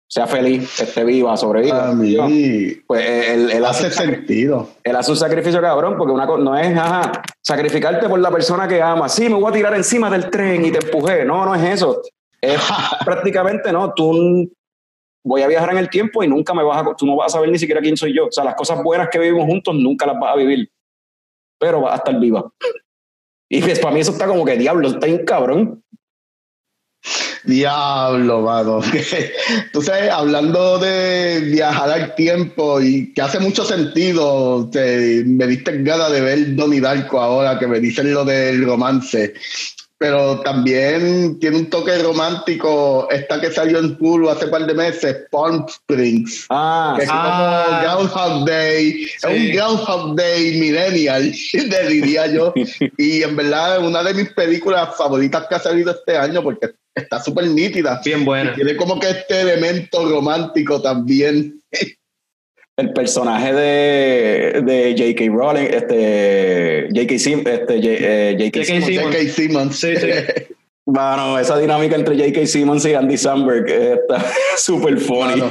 Speaker 1: sea feliz, esté viva, sobreviva.
Speaker 4: A mí
Speaker 1: Pues él, él hace,
Speaker 4: hace sentido.
Speaker 1: él hace un sacrificio cabrón, porque una no es ajá, sacrificarte por la persona que ama. Sí, me voy a tirar encima del tren y te empujé. No, no es eso. Es prácticamente no. Tú voy a viajar en el tiempo y nunca me vas a, tú no vas a saber ni siquiera quién soy yo. O sea, las cosas buenas que vivimos juntos nunca las vas a vivir, pero vas a estar viva. Y pues, para mí eso está como que diablo, está bien cabrón.
Speaker 4: Diablo, mano. Sabes, hablando de viajar al tiempo y que hace mucho sentido, te, me diste ganas de ver Donnie Darko ahora que me dicen lo del romance. Pero también tiene un toque romántico esta que salió en Hulu hace par de meses, Palm Springs.
Speaker 1: Ah,
Speaker 4: que es
Speaker 2: Ah.
Speaker 4: como Groundhog Day, es
Speaker 2: Sí.
Speaker 4: un Groundhog Day millennial, le diría yo. Y en verdad es una de mis películas favoritas que ha salido este año porque está súper nítida.
Speaker 2: bien buena
Speaker 4: Tiene como que este elemento romántico también.
Speaker 1: el personaje de, de J.K. Rowling, este, J.K. Sim, este, J- eh, J.K.
Speaker 2: J.K.
Speaker 1: Simmons.
Speaker 2: Simmons.
Speaker 4: J.K. Simmons.
Speaker 2: Sí, sí.
Speaker 1: Mano, esa dinámica entre J.K. Simmons y Andy Samberg está súper funny.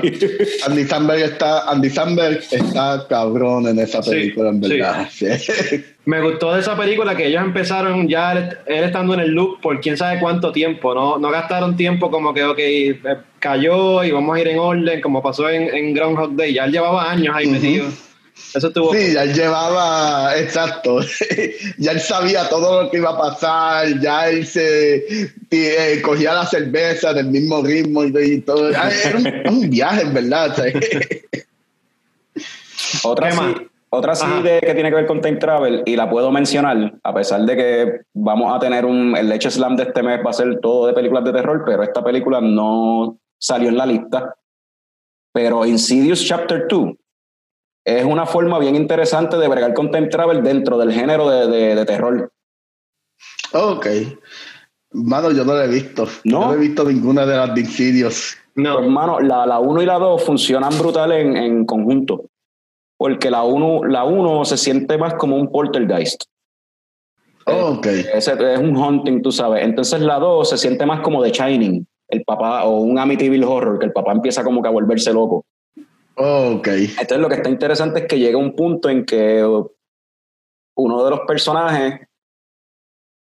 Speaker 4: Andy Samberg está, Andy Samberg está cabrón en esa
Speaker 2: Sí,
Speaker 4: película, en verdad. Sí.
Speaker 2: Me gustó de esa película que ellos empezaron ya él, estando en el loop por quién sabe cuánto tiempo, ¿no? No gastaron tiempo como que, ok, eh, cayó y vamos a ir en orden, como pasó en, en Groundhog Day. Ya él llevaba años ahí
Speaker 4: Ujú.
Speaker 2: metido. Eso estuvo.
Speaker 4: Sí, ya él llevaba, exacto, ya él sabía todo lo que iba a pasar, ya él se eh, cogía la cerveza del mismo ritmo y, y todo. Ah, Era un, un viaje, en verdad.
Speaker 1: Otra sí, otra sí de, que tiene que ver con Time Travel, y la puedo mencionar, a pesar de que vamos a tener un. El Leche Slam de este mes va a ser todo de películas de terror, pero esta película no salió en la lista. Pero Insidious Chapter 2 es una forma bien interesante de bregar con Time Travel dentro del género de, de- de terror.
Speaker 4: ok. Mano, yo no lo he visto.
Speaker 1: ¿No?
Speaker 4: No he visto ninguna de las de Insidious.
Speaker 2: No.
Speaker 1: Pues, hermano, la, la 1 y la 2 funcionan brutal en, en conjunto. Porque la 1 la uno se siente más como un poltergeist.
Speaker 4: Ok.
Speaker 1: Ese es un hunting, tú sabes. Entonces la 2 se siente más como The Shining. el papá, o un Amityville Horror, que el papá empieza como que a volverse loco.
Speaker 4: Ok.
Speaker 1: Entonces lo que está interesante es que llega un punto en que uno de los personajes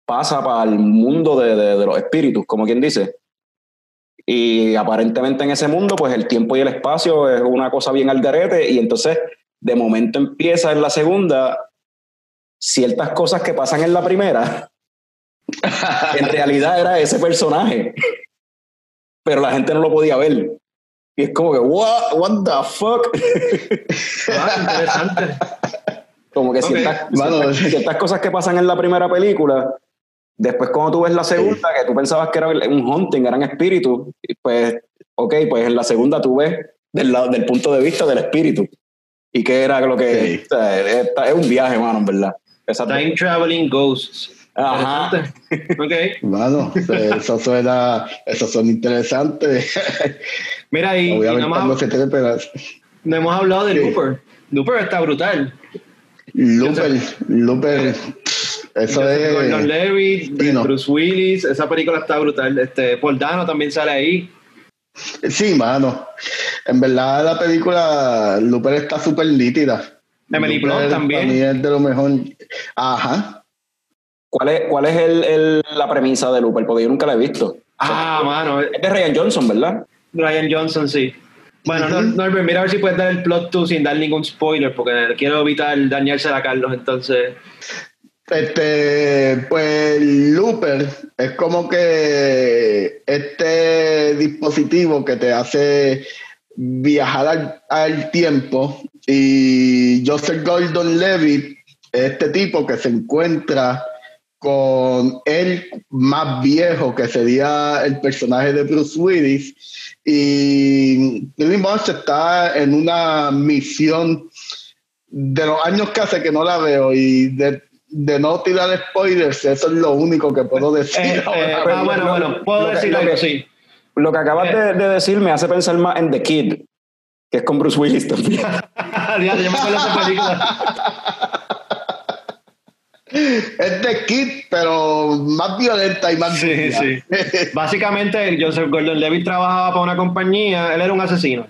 Speaker 1: pasa para el mundo de, de- de los espíritus, como quien dice. Y aparentemente en ese mundo, pues el tiempo y el espacio es una cosa bien al garete. Y entonces, de momento empieza en la segunda ciertas cosas que pasan en la primera. en realidad era ese personaje. Pero la gente no lo podía ver. Y es como que, what, what the fuck?
Speaker 2: Ah, interesante.
Speaker 1: Como que
Speaker 2: Ok.
Speaker 1: ciertas,
Speaker 4: Mano,
Speaker 1: ciertas- cosas que pasan en la primera película, después cuando tú ves la segunda, que tú pensabas que era un hunting, eran espíritus, pues, ok, pues en la segunda tú ves del, lado, del punto de vista del espíritu. Y que era lo que...
Speaker 4: Sí.
Speaker 1: o sea, es, es un viaje, mano, en verdad.
Speaker 2: Time Traveling Ghosts.
Speaker 1: Ajá.
Speaker 2: Ok.
Speaker 4: Mano, eso suena, eso suena interesante.
Speaker 2: Mira, y, no, hemos, hablado de
Speaker 4: Sí.
Speaker 2: Looper. Looper está brutal.
Speaker 4: Looper, Looper, eso
Speaker 2: Joseph Gordon
Speaker 4: es. Sí, no.
Speaker 2: Bruce Willis, esa película está brutal. Este, Paul Dano también sale ahí.
Speaker 4: Sí, mano. En verdad, la película Looper está súper nítida.
Speaker 2: Emily Blunt también.
Speaker 4: Para mí es de lo mejor. Ajá.
Speaker 1: ¿Cuál es, cuál es el, el- la premisa de Looper? Porque yo nunca la he visto.
Speaker 2: Ah, mano.
Speaker 1: Es de Ryan Johnson, ¿verdad?
Speaker 2: Ryan Johnson, sí. Bueno,
Speaker 4: Ujú.
Speaker 2: Nor- Norbert, mira a ver si puedes dar el plot tú sin dar ningún spoiler, porque quiero evitar dañársela a Carlos, entonces.
Speaker 4: Este, pues Looper es como que este dispositivo que te hace viajar al, al tiempo y Joseph Gordon Levitt, este tipo que se encuentra con el más viejo que sería el personaje de Bruce Willis y Billy Munch está en una misión de los años que hace que no la veo y de, de no tirar spoilers, eso es lo único que puedo decir.
Speaker 2: Eh, eh, ah, bueno, bueno, puedo
Speaker 1: Lo que-
Speaker 2: decir
Speaker 1: lo
Speaker 2: algo,
Speaker 1: que-
Speaker 2: sí.
Speaker 1: Lo que acabas
Speaker 2: Eh.
Speaker 1: de, de decir me hace pensar más en The Kid, que es con Bruce Willis también.
Speaker 2: Diablo, yo me acuerdo de esa película.
Speaker 4: Es de Kid, pero más violenta y más
Speaker 2: Sí,
Speaker 4: dura.
Speaker 2: sí. Básicamente, Joseph Gordon Levitt trabajaba para una compañía, él era un asesino.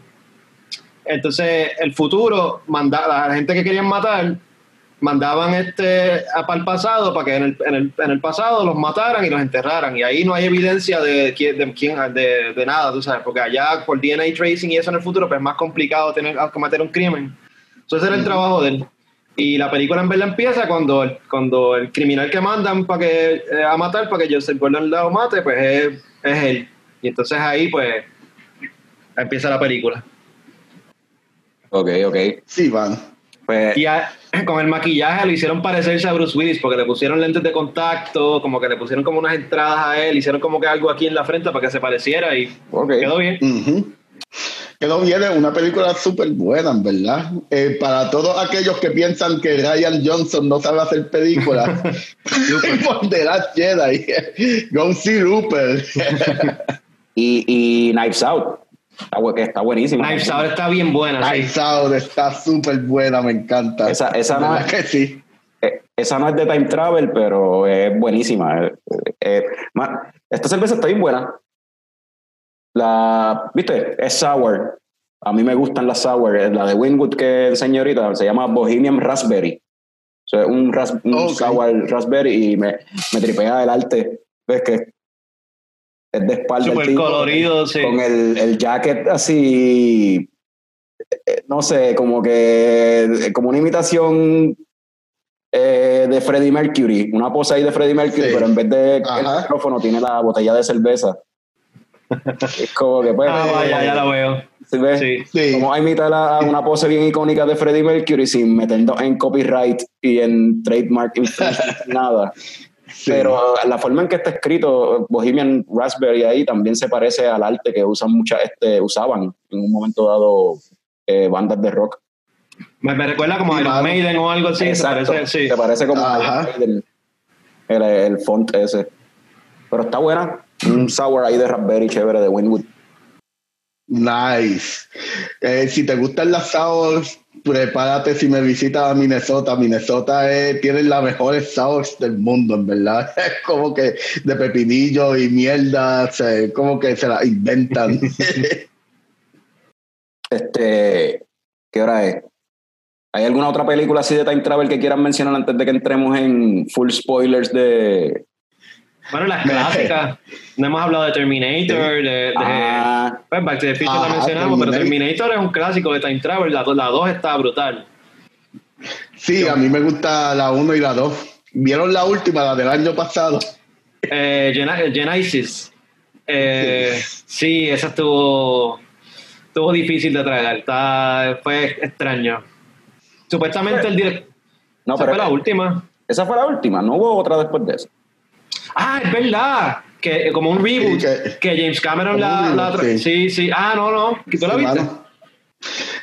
Speaker 2: Entonces, el futuro, manda, la gente que querían matar, mandaban este a- para el pasado para que en el, en, el, en el pasado los mataran y los enterraran. Y ahí no hay evidencia de quién, de, quién, de, de nada, tú sabes, porque allá por DNA tracing y eso en el futuro, pues es más complicado tener, cometer un crimen. Entonces, era el trabajo de él. Y la película en verdad empieza cuando, el- cuando el criminal que mandan para que eh, a matar, para que Joseph Gordon lo mate, pues es, es él. Y entonces ahí, pues, empieza la película.
Speaker 1: ok, ok.
Speaker 4: Sí, van.
Speaker 1: Pues,
Speaker 2: Y a- con el maquillaje lo hicieron parecerse a Bruce Willis porque le pusieron lentes de contacto, como que le pusieron como unas entradas a él, hicieron como que algo aquí en la frente para que se pareciera y quedó bien.
Speaker 4: Quedó bien, es una película súper buena, en verdad. Eh, para todos aquellos que piensan que Ryan Johnson no sabe hacer películas, por The Last Jedi, Go see Looper.
Speaker 1: Y, y Knives Out, está, está buenísima.
Speaker 2: Knives Out está bien buena, sí.
Speaker 4: Knives Out está súper buena, me encanta.
Speaker 1: Esa- esa no
Speaker 4: ¿Verdad
Speaker 1: es-
Speaker 4: que sí.
Speaker 1: Eh, Esa no es de time travel, pero es buenísima. Eh, eh, esta cerveza está bien buena. La, ¿viste? Es sour. A mí me gustan las sour. Eh, La de Winwood que enseñé ahorita se llama Bohemian Raspberry. O sea, un, ras- un sour raspberry y me, me tripea el arte. ¿Ves que es de espalda el
Speaker 2: Súper
Speaker 1: tipo,
Speaker 2: colorido, sí.
Speaker 1: Con el, el jacket así, eh, no sé, como que, como una imitación eh, de Freddie Mercury, una pose ahí de Freddie Mercury,
Speaker 4: Sí.
Speaker 1: pero en vez de el micrófono tiene la botella de cerveza. Es como que pues,
Speaker 2: Ah, vaya, ya la veo.
Speaker 1: ¿sí ves?
Speaker 2: Sí.
Speaker 4: Sí.
Speaker 1: Vamos a imitar a una pose bien icónica de Freddie Mercury sin meternos en copyright y en trademark nada.
Speaker 4: Sí.
Speaker 1: Pero la forma en que está escrito Bohemian Raspberry ahí también se parece al arte que usan muchas, este, usaban en un momento dado eh, bandas de rock.
Speaker 2: Me, me recuerda como a Iron. Maiden o algo así. se parece, sí.
Speaker 1: Se parece como
Speaker 4: Ajá.
Speaker 1: el, el, el font ese. Pero está buena. Un sour ahí de raspberry chévere de Winwood.
Speaker 4: Nice. Eh, si te gustan las sours, prepárate si me visitas a Minnesota. Minnesota es, tiene las mejores sours del mundo, en verdad. Es como que de pepinillo y mierda, se, como que se la inventan.
Speaker 1: Este, ¿qué hora es? ¿Hay alguna otra película así de time travel que quieran mencionar antes de que entremos en full spoilers de...
Speaker 2: Bueno, las clásicas. No hemos hablado de Terminator, de, de
Speaker 1: Ah,
Speaker 2: pues Back to the Future
Speaker 4: Ah,
Speaker 2: la mencionamos, pero
Speaker 4: Terminator.
Speaker 2: Es un clásico de Time Travel, la 2 está brutal.
Speaker 4: sí, a mí me gusta la 1 y la 2. ¿Vieron la última, la del año pasado?
Speaker 2: Eh, Gen- Genesis. Eh, sí, esa estuvo, estuvo difícil de traer, está, fue extraño. Supuestamente el director...
Speaker 1: no,
Speaker 2: esa
Speaker 1: pero
Speaker 2: fue la última.
Speaker 1: esa fue la última, no hubo otra después de eso.
Speaker 2: Ah, es verdad. Que como un reboot.
Speaker 4: Sí,
Speaker 2: que,
Speaker 4: que-
Speaker 2: James Cameron la, la
Speaker 4: reboot,
Speaker 2: tra-
Speaker 4: sí.
Speaker 2: sí. sí, Ah, no, no. ¿Tú la viste?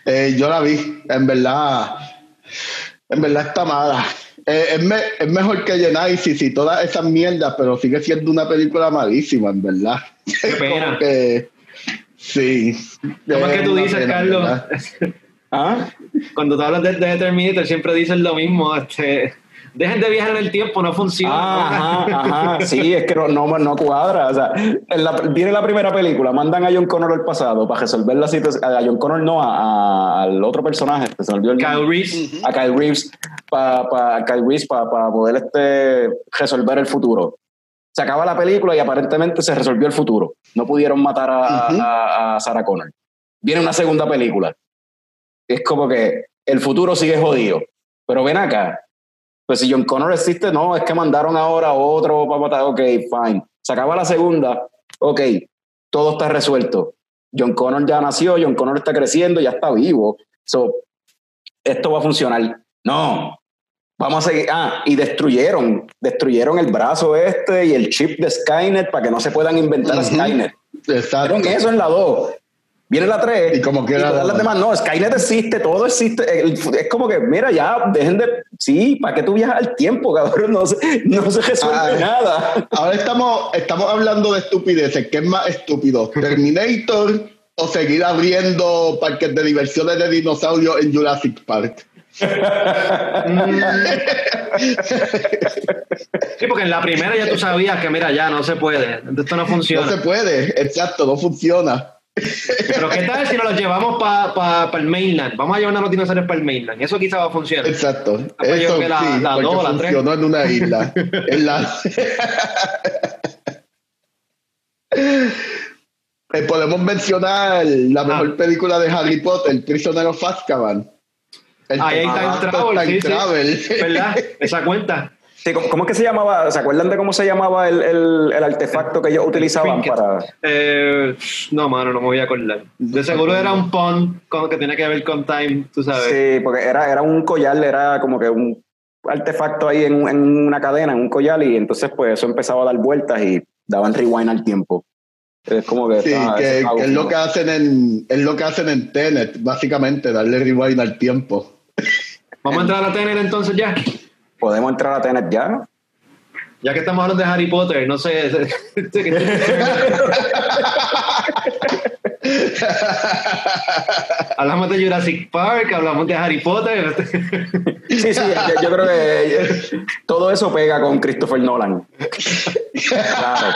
Speaker 4: Eh, yo la vi, en verdad, en verdad está mala. Eh, es, me- es mejor que Genesis y todas esas mierdas, pero sigue siendo una película malísima, en verdad.
Speaker 2: Qué pena.
Speaker 4: Que, sí.
Speaker 2: ¿Cómo es que tú dices,
Speaker 4: pena,
Speaker 2: Carlos?
Speaker 1: ¿Ah?
Speaker 2: Cuando tú hablas de, de Terminator siempre dices lo mismo. Este, dejen de viajar en el tiempo, no funciona.
Speaker 1: Ah, ajá, ajá. Sí, es que no, no, no cuadra. O sea, en la- viene la primera película, mandan a John Connor al pasado para resolver la situación. A John Connor no, a- a- al otro personaje. que se me olvidó el
Speaker 2: Kyle. Reese.
Speaker 1: A Kyle Reeves para Kyle Reeves para poder este, resolver el futuro. Se acaba la película y aparentemente se resolvió el futuro. No pudieron matar a,
Speaker 4: Ujú.
Speaker 1: a- a Sarah Connor. Viene una segunda película. Es como que el futuro sigue jodido. Pero ven acá. Pues si John Connor existe, no, es que mandaron ahora otro para matar. Ok, fine. Se acaba la segunda. Ok, todo está resuelto. John Connor ya nació, John Connor está creciendo, ya está vivo. So, esto va a funcionar. No, vamos a seguir. Ah, y destruyeron, destruyeron el brazo este y el chip de Skynet para que no se puedan inventar. Skynet.
Speaker 4: Exacto.
Speaker 1: Hicieron eso en la 2. Viene la 3.
Speaker 4: Y como
Speaker 1: todas
Speaker 4: la
Speaker 1: las demás, no, Skynet existe, todo existe. Es como que, mira, ya, dejen de. Sí, ¿para qué tú viajas al tiempo, cabrón? No se, no se resuelve
Speaker 4: Ah.
Speaker 1: nada.
Speaker 4: Ahora estamos, estamos hablando de estupideces. ¿Qué es más estúpido? ¿Terminator o seguir abriendo parques de diversiones de dinosaurios en Jurassic Park?
Speaker 2: Sí, porque en la primera ya tú sabías que, mira, ya no se puede. Esto no
Speaker 4: No
Speaker 2: funciona.
Speaker 4: se puede, exacto, no funciona.
Speaker 2: Pero ¿qué tal si nos los llevamos para el mainland? Vamos a llevarnos los dinosaurios para el mainland. Eso quizá va a funcionar.
Speaker 4: Exacto.
Speaker 2: pues yo
Speaker 4: Eso
Speaker 2: que la-
Speaker 4: sí,
Speaker 2: la
Speaker 4: porque
Speaker 2: dos, la
Speaker 4: funcionó en una isla. En la- Eh, podemos mencionar la mejor
Speaker 2: Ah.
Speaker 4: película de Harry Potter, Prisionero of Azkaban. El
Speaker 2: Ahí time
Speaker 4: formato
Speaker 2: travel, sí.
Speaker 4: travel.
Speaker 2: ¿Verdad? Esa cuenta.
Speaker 1: Sí, ¿cómo, cómo es que se llamaba? ¿Se acuerdan de cómo se llamaba el, el- el artefacto que ellos utilizaban
Speaker 2: trinket.
Speaker 1: para.
Speaker 2: Eh, no, mano, no me voy a acordar. De seguro era un pond con, que tiene que ver con time, tú sabes.
Speaker 1: Sí, porque era, era un collar, era como que un artefacto ahí en, en una cadena, en un collar, y entonces pues eso empezaba a dar vueltas y daban rewind al tiempo. Es como que.
Speaker 4: Sí,
Speaker 1: ah,
Speaker 4: que,
Speaker 1: eso está
Speaker 4: que es lo que hacen en es lo que hacen en Tenet, básicamente, darle rewind al tiempo.
Speaker 2: Vamos a entrar a la TNT entonces ya.
Speaker 1: Podemos entrar a Tenet ya.
Speaker 2: Ya que estamos hablando de Harry Potter, no sé. hablamos de Jurassic Park, hablamos de Harry Potter.
Speaker 1: Sí, sí, yo, yo creo que eh, todo eso pega con Christopher Nolan. Claro.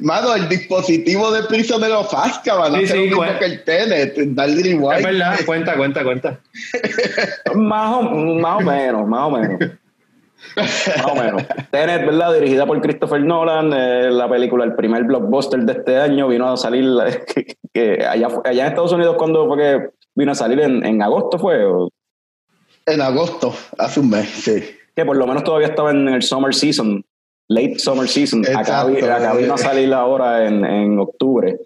Speaker 4: Mano, el dispositivo de Prisionero of Azkaban
Speaker 2: Sí, sí,
Speaker 4: lo que el Tenet, darle
Speaker 2: es verdad, cuenta, cuenta, cuenta.
Speaker 1: Más o, más o menos, más o menos. Más o menos. Tenet, ¿verdad? Dirigida por Christopher Nolan, eh, la película, el primer blockbuster de este año, vino a salir que, que allá, allá en Estados Unidos, cuando fue que vino a salir en, en agosto, fue, o
Speaker 4: En agosto, hace un mes, sí.
Speaker 1: que por lo menos todavía estaba en el summer season, late summer season. Acá,
Speaker 4: Exacto.
Speaker 1: acá vino a salir ahora en, en octubre.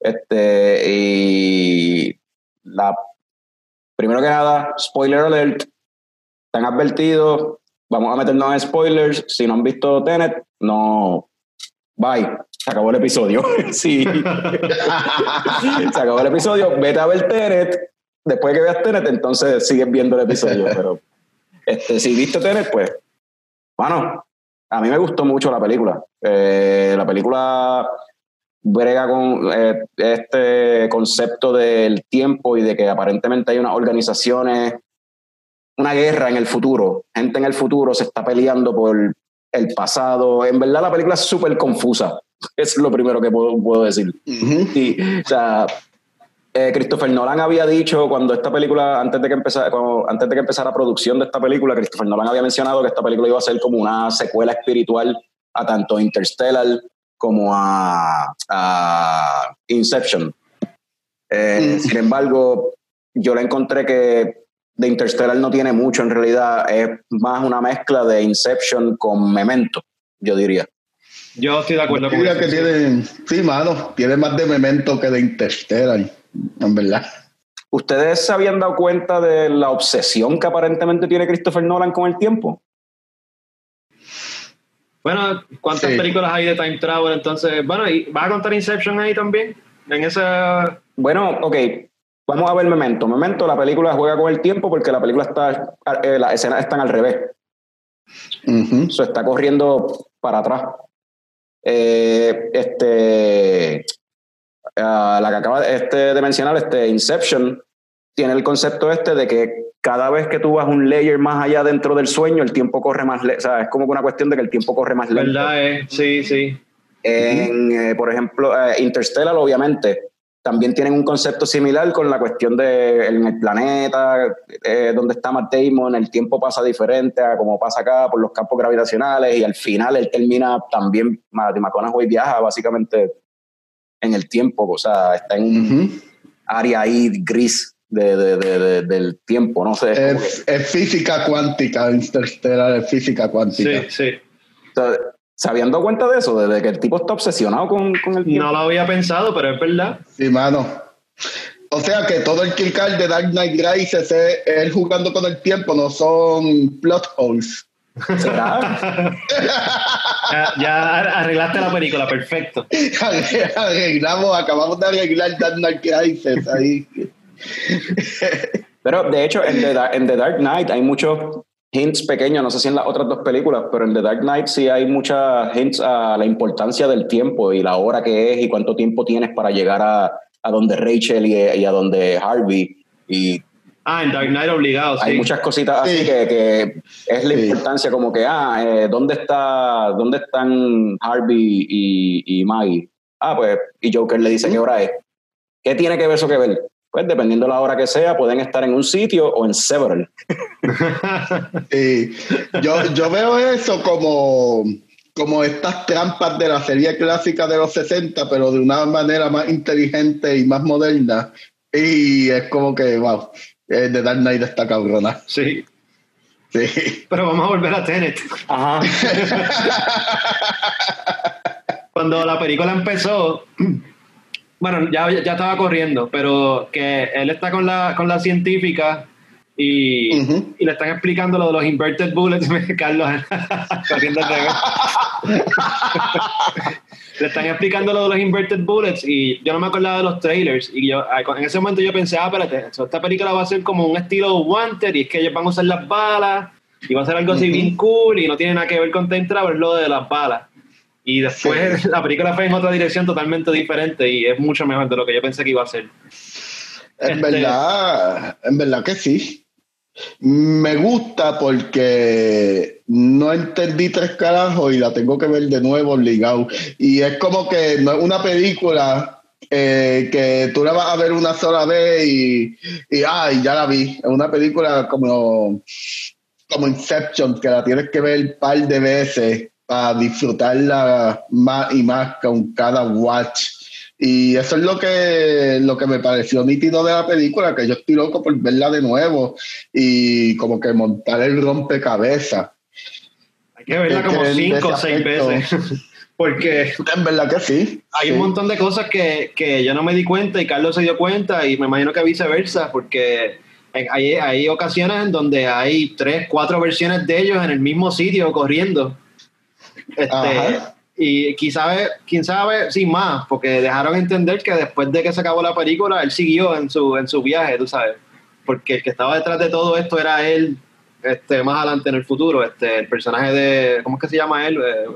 Speaker 1: Este, y la primero que nada, spoiler alert, están advertidos, vamos a meternos en spoilers. Si no han visto Tenet, no. Bye. Se acabó el episodio. sí. Se acabó el episodio. Vete a ver Tenet. Después que veas Tenet, entonces sigues viendo el episodio. Pero este, si viste Tenet, pues, bueno, a mí me gustó mucho la película. Eh, la película brega con eh, este concepto del tiempo y de que aparentemente hay unas organizaciones, una guerra en el futuro, gente en el futuro se está peleando por el pasado. En verdad la película es súper confusa, es lo primero que puedo, puedo decir. Y, o sea, eh, Christopher Nolan había dicho cuando esta película, antes de que empezara, cuando- antes de que empezara producción de esta película, Christopher Nolan había mencionado que esta película iba a ser como una secuela espiritual a tanto Interstellar como a, a Inception. Eh,
Speaker 4: Mm.
Speaker 1: Sin embargo, yo le encontré que de Interstellar no tiene mucho en realidad, es más una mezcla de Inception con Memento, yo diría.
Speaker 2: Yo estoy de acuerdo con
Speaker 4: Diría
Speaker 2: eso.
Speaker 4: que tiene, sí, mano, tiene más de memento que de Interstellar, en verdad.
Speaker 1: ¿Ustedes se habían dado cuenta de la obsesión que aparentemente tiene Christopher Nolan con el tiempo?
Speaker 2: Bueno, ¿cuántas
Speaker 4: Sí.
Speaker 2: películas hay de Time Travel? Entonces, bueno, ¿y ¿vas a contar Inception ahí también? En esa...
Speaker 1: Bueno, ok, vamos a ver Memento. Memento, la película juega con el tiempo porque la película está, eh, las escenas están al revés.
Speaker 4: Ujú.
Speaker 1: Eso está corriendo para atrás. Eh, este, ah, la que acaba de, este, de mencionar, este Inception, tiene el concepto este de que cada vez que tú vas un layer más allá dentro del sueño, el tiempo corre más lento. O sea, es como que una cuestión de que el tiempo corre más lento.
Speaker 2: ¿Verdad? Eh? Sí, sí.
Speaker 1: En, eh, por ejemplo, eh, Interstellar, obviamente, también tienen un concepto similar con la cuestión de en el planeta, eh, donde está Matt Damon, el tiempo pasa diferente a como pasa acá por los campos gravitacionales y al final él termina también, Matthew McConaughey viaja básicamente en el tiempo, o sea, está en un
Speaker 4: Ujú.
Speaker 1: área ahí gris de, de- de- de- del tiempo, no sé. es
Speaker 4: Es, es física cuántica, Interstellar es física cuántica.
Speaker 2: Sí, sí.
Speaker 1: sea, ¿Se habían dado cuenta de eso? De, de que el tipo está obsesionado con, con el tiempo.
Speaker 2: No lo había pensado, pero es verdad.
Speaker 4: Sí, mano. O sea que todo el Kikar de Dark Knight Rises es él jugando con el tiempo, no son plot holes.
Speaker 1: ¿Será?
Speaker 2: Ya, ya arreglaste la película, perfecto.
Speaker 4: Arreglamos, acabamos de arreglar Dark Knight Rises ahí.
Speaker 1: Pero de hecho, en The, Dark- en The Dark Knight hay muchos hints pequeños, no sé si en las otras dos películas, pero en The Dark Knight sí hay muchas hints a la importancia del tiempo y la hora que es y cuánto tiempo tienes para llegar a, a donde Rachel y, y a donde Harvey. Y
Speaker 2: Ah, en Dark Knight obligado, sí.
Speaker 1: hay muchas cositas así
Speaker 4: Sí.
Speaker 1: que, que es la
Speaker 4: Sí.
Speaker 1: importancia como que, ah, eh, ¿dónde, está, ¿dónde están Harvey y, y Maggie? Ah, pues, y Joker le dice qué hora es. ¿Qué tiene que ver eso que ver? Pues dependiendo de la hora que sea, pueden estar en un sitio o en several.
Speaker 4: Sí. Yo, yo veo eso como, como estas trampas de la serie clásica de los 60, pero de una manera más inteligente y más moderna. Y es como que, wow, eh, The Dark Knight está cabrona.
Speaker 2: Sí.
Speaker 4: Sí.
Speaker 2: Pero vamos a volver a Tenet.
Speaker 1: Ajá.
Speaker 2: Cuando la película empezó, bueno, ya, ya estaba corriendo, pero que él está con la, con la científica y, y le están explicando lo de los inverted bullets, Carlos, corriendo le están explicando lo de los inverted bullets y yo no me acordaba de los trailers y yo ah, en ese momento yo pensé, ah, espérate, esta película va a ser como un estilo Wanted y es que ellos van a usar las balas y va a ser algo así bien cool y no tiene nada que ver con Time Travel, lo de las balas. Y después la película fue en otra dirección totalmente diferente y es mucho mejor de lo que yo pensé que iba a ser.
Speaker 4: En
Speaker 2: Este-
Speaker 4: verdad, en verdad que sí. Me gusta porque no entendí tres carajos y la tengo que ver de nuevo obligado. Y es como que no es una película eh, que tú la vas a ver una sola vez y, y ay, ya la vi. Es una película como, como Inception, que la tienes que ver un par de veces para disfrutarla más y más con cada watch. Y eso es lo que, lo que me pareció nítido de la película, que yo estoy loco por verla de nuevo y como que montar el rompecabezas.
Speaker 2: Hay que verla como
Speaker 4: en
Speaker 2: cinco o seis veces. Porque
Speaker 4: En verdad que sí.
Speaker 2: hay
Speaker 4: sí.
Speaker 2: un montón de cosas que, que yo no me di cuenta y Carlos se dio cuenta y me imagino que viceversa, porque hay, hay ocasiones en donde hay tres, cuatro versiones de ellos en el mismo sitio corriendo. Este, y quizá, quién sabe, sin más, porque dejaron entender que después de que se acabó la película, él siguió en su, en su viaje, tú sabes. Porque el que estaba detrás de todo esto era él, este, más adelante en el futuro, este, el personaje de, ¿cómo es que se llama él? Eh,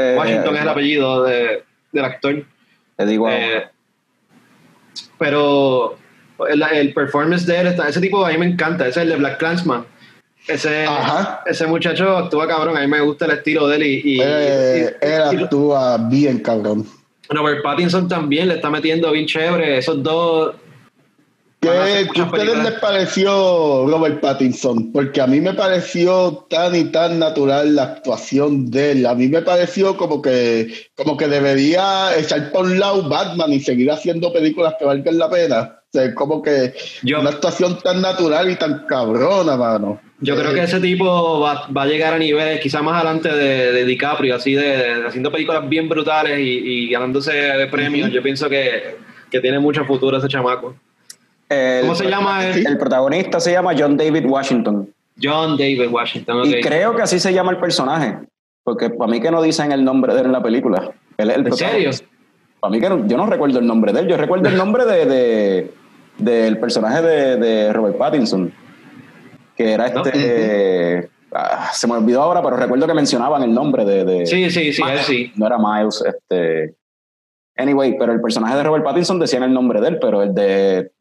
Speaker 1: Eh,
Speaker 2: Washington es el apellido de- del actor.
Speaker 1: Digo,
Speaker 2: Eh, pero el, el performance de él, está- ese tipo a mí me encanta, ese es el de Black Clansman. Ese,
Speaker 4: Ajá.
Speaker 2: ese muchacho actúa cabrón, a mí me gusta el estilo de él y, y-
Speaker 4: Eh,
Speaker 2: y-
Speaker 4: él
Speaker 2: y-
Speaker 4: actúa bien, cabrón.
Speaker 2: Robert Pattinson también le está metiendo bien chévere, esos dos
Speaker 4: ¿Qué,
Speaker 2: a
Speaker 4: qué
Speaker 2: muchas
Speaker 4: ustedes les pareció Robert Pattinson? Porque a mí me pareció tan y tan natural la actuación de él. A mí me pareció como que, como que debería echar por un lado Batman y seguir haciendo películas que valgan la pena. O sea, como que
Speaker 2: Yo-
Speaker 4: una actuación tan natural y tan cabrona, mano.
Speaker 2: Yo creo
Speaker 4: Eh,
Speaker 2: que ese tipo va, va a llegar a niveles quizás más adelante de, de DiCaprio, así de, de- haciendo películas bien brutales y, y ganándose de premios. Yo pienso que, que tiene mucho futuro ese chamaco.
Speaker 1: el,
Speaker 2: ¿Cómo se llama él?
Speaker 1: el protagonista se llama John David Washington.
Speaker 2: John David Washington.
Speaker 1: Y creo que así se llama el personaje. Porque para mí que no dicen el nombre de él en la película. Él es el
Speaker 2: ¿En serio?
Speaker 1: Para mí que no- yo no recuerdo el nombre de él. Yo recuerdo el nombre de, de- del personaje de, de Robert Pattinson. Que era
Speaker 2: ¿No?
Speaker 1: este. ah, se me olvidó ahora, pero recuerdo que mencionaban el nombre de. de-
Speaker 2: Sí, sí, sí, sí.
Speaker 1: No era Miles, este. Anyway, pero el personaje de Robert Pattinson decían el nombre de él, pero el de.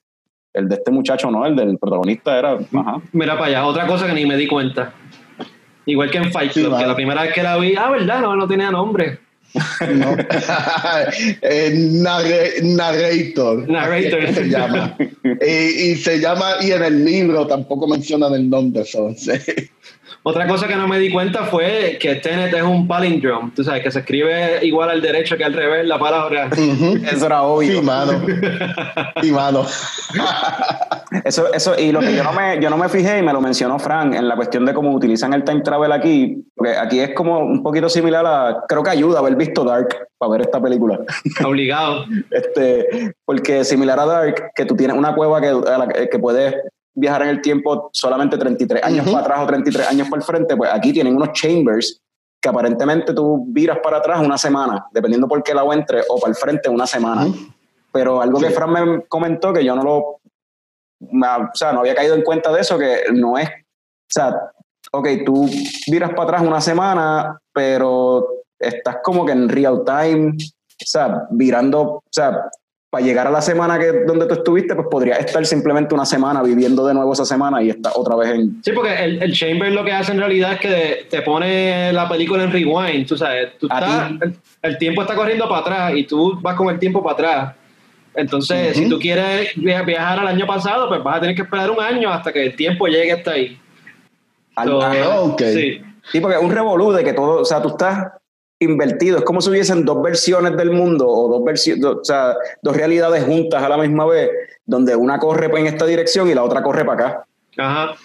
Speaker 1: El de este muchacho, no, el del protagonista era. Ajá.
Speaker 2: Mira para allá, otra cosa que ni me di cuenta. Igual que en Fight
Speaker 4: Sí,
Speaker 2: Club, que la primera vez que la vi, ah, verdad, no, no tenía nombre.
Speaker 4: No. Eh, narre- narrator.
Speaker 2: Narrator.
Speaker 4: Se llama. Y, y se llama, y en el libro tampoco mencionan el nombre. so, sí.
Speaker 2: Otra cosa que no me di cuenta fue que Tenet es un palindrome, tú sabes, que se escribe igual al derecho que al revés la palabra.
Speaker 4: Ujú.
Speaker 1: Eso era obvio.
Speaker 4: Sí, mano. Sí, mano.
Speaker 1: Eso, eso, y lo que yo no me, yo no me fijé y me lo mencionó Frank en la cuestión de cómo utilizan el time travel aquí, porque aquí es como un poquito similar a, creo que ayuda haber visto Dark para ver esta película.
Speaker 2: Obligado.
Speaker 1: Este, porque similar a Dark, que tú tienes una cueva que, a la que que puedes viajar en el tiempo solamente 33 años
Speaker 4: Ujú.
Speaker 1: para atrás o 33 años para el frente, pues aquí tienen unos chambers que aparentemente tú viras para atrás una semana, dependiendo por qué lado entre, o para el frente una semana. Pero algo que
Speaker 4: Sí.
Speaker 1: Fran me comentó que yo no lo, o sea, no había caído en cuenta de eso, que no es, o sea, ok, tú viras para atrás una semana, pero estás como que en real time, o sea, virando, o sea, para llegar a la semana que donde tú estuviste, pues podrías estar simplemente una semana viviendo de nuevo esa semana y estás otra vez en...
Speaker 2: Sí, porque el, el Chamber lo que hace en realidad es que te pone la película en rewind, tú sabes, tú estás, el, el tiempo está corriendo para atrás y tú vas con el tiempo para atrás. Entonces, si tú quieres via- viajar al año pasado, pues vas a tener que esperar un año hasta que el tiempo llegue hasta ahí.
Speaker 1: al-
Speaker 2: So,
Speaker 4: ok.
Speaker 2: Sí.
Speaker 1: Sí, porque es un revolú de que todo, o sea, tú estás invertido, es como si hubiesen dos versiones del mundo o dos versiones, o sea, dos realidades juntas a la misma vez, donde una corre en esta dirección y la otra corre para acá.
Speaker 2: Ajá.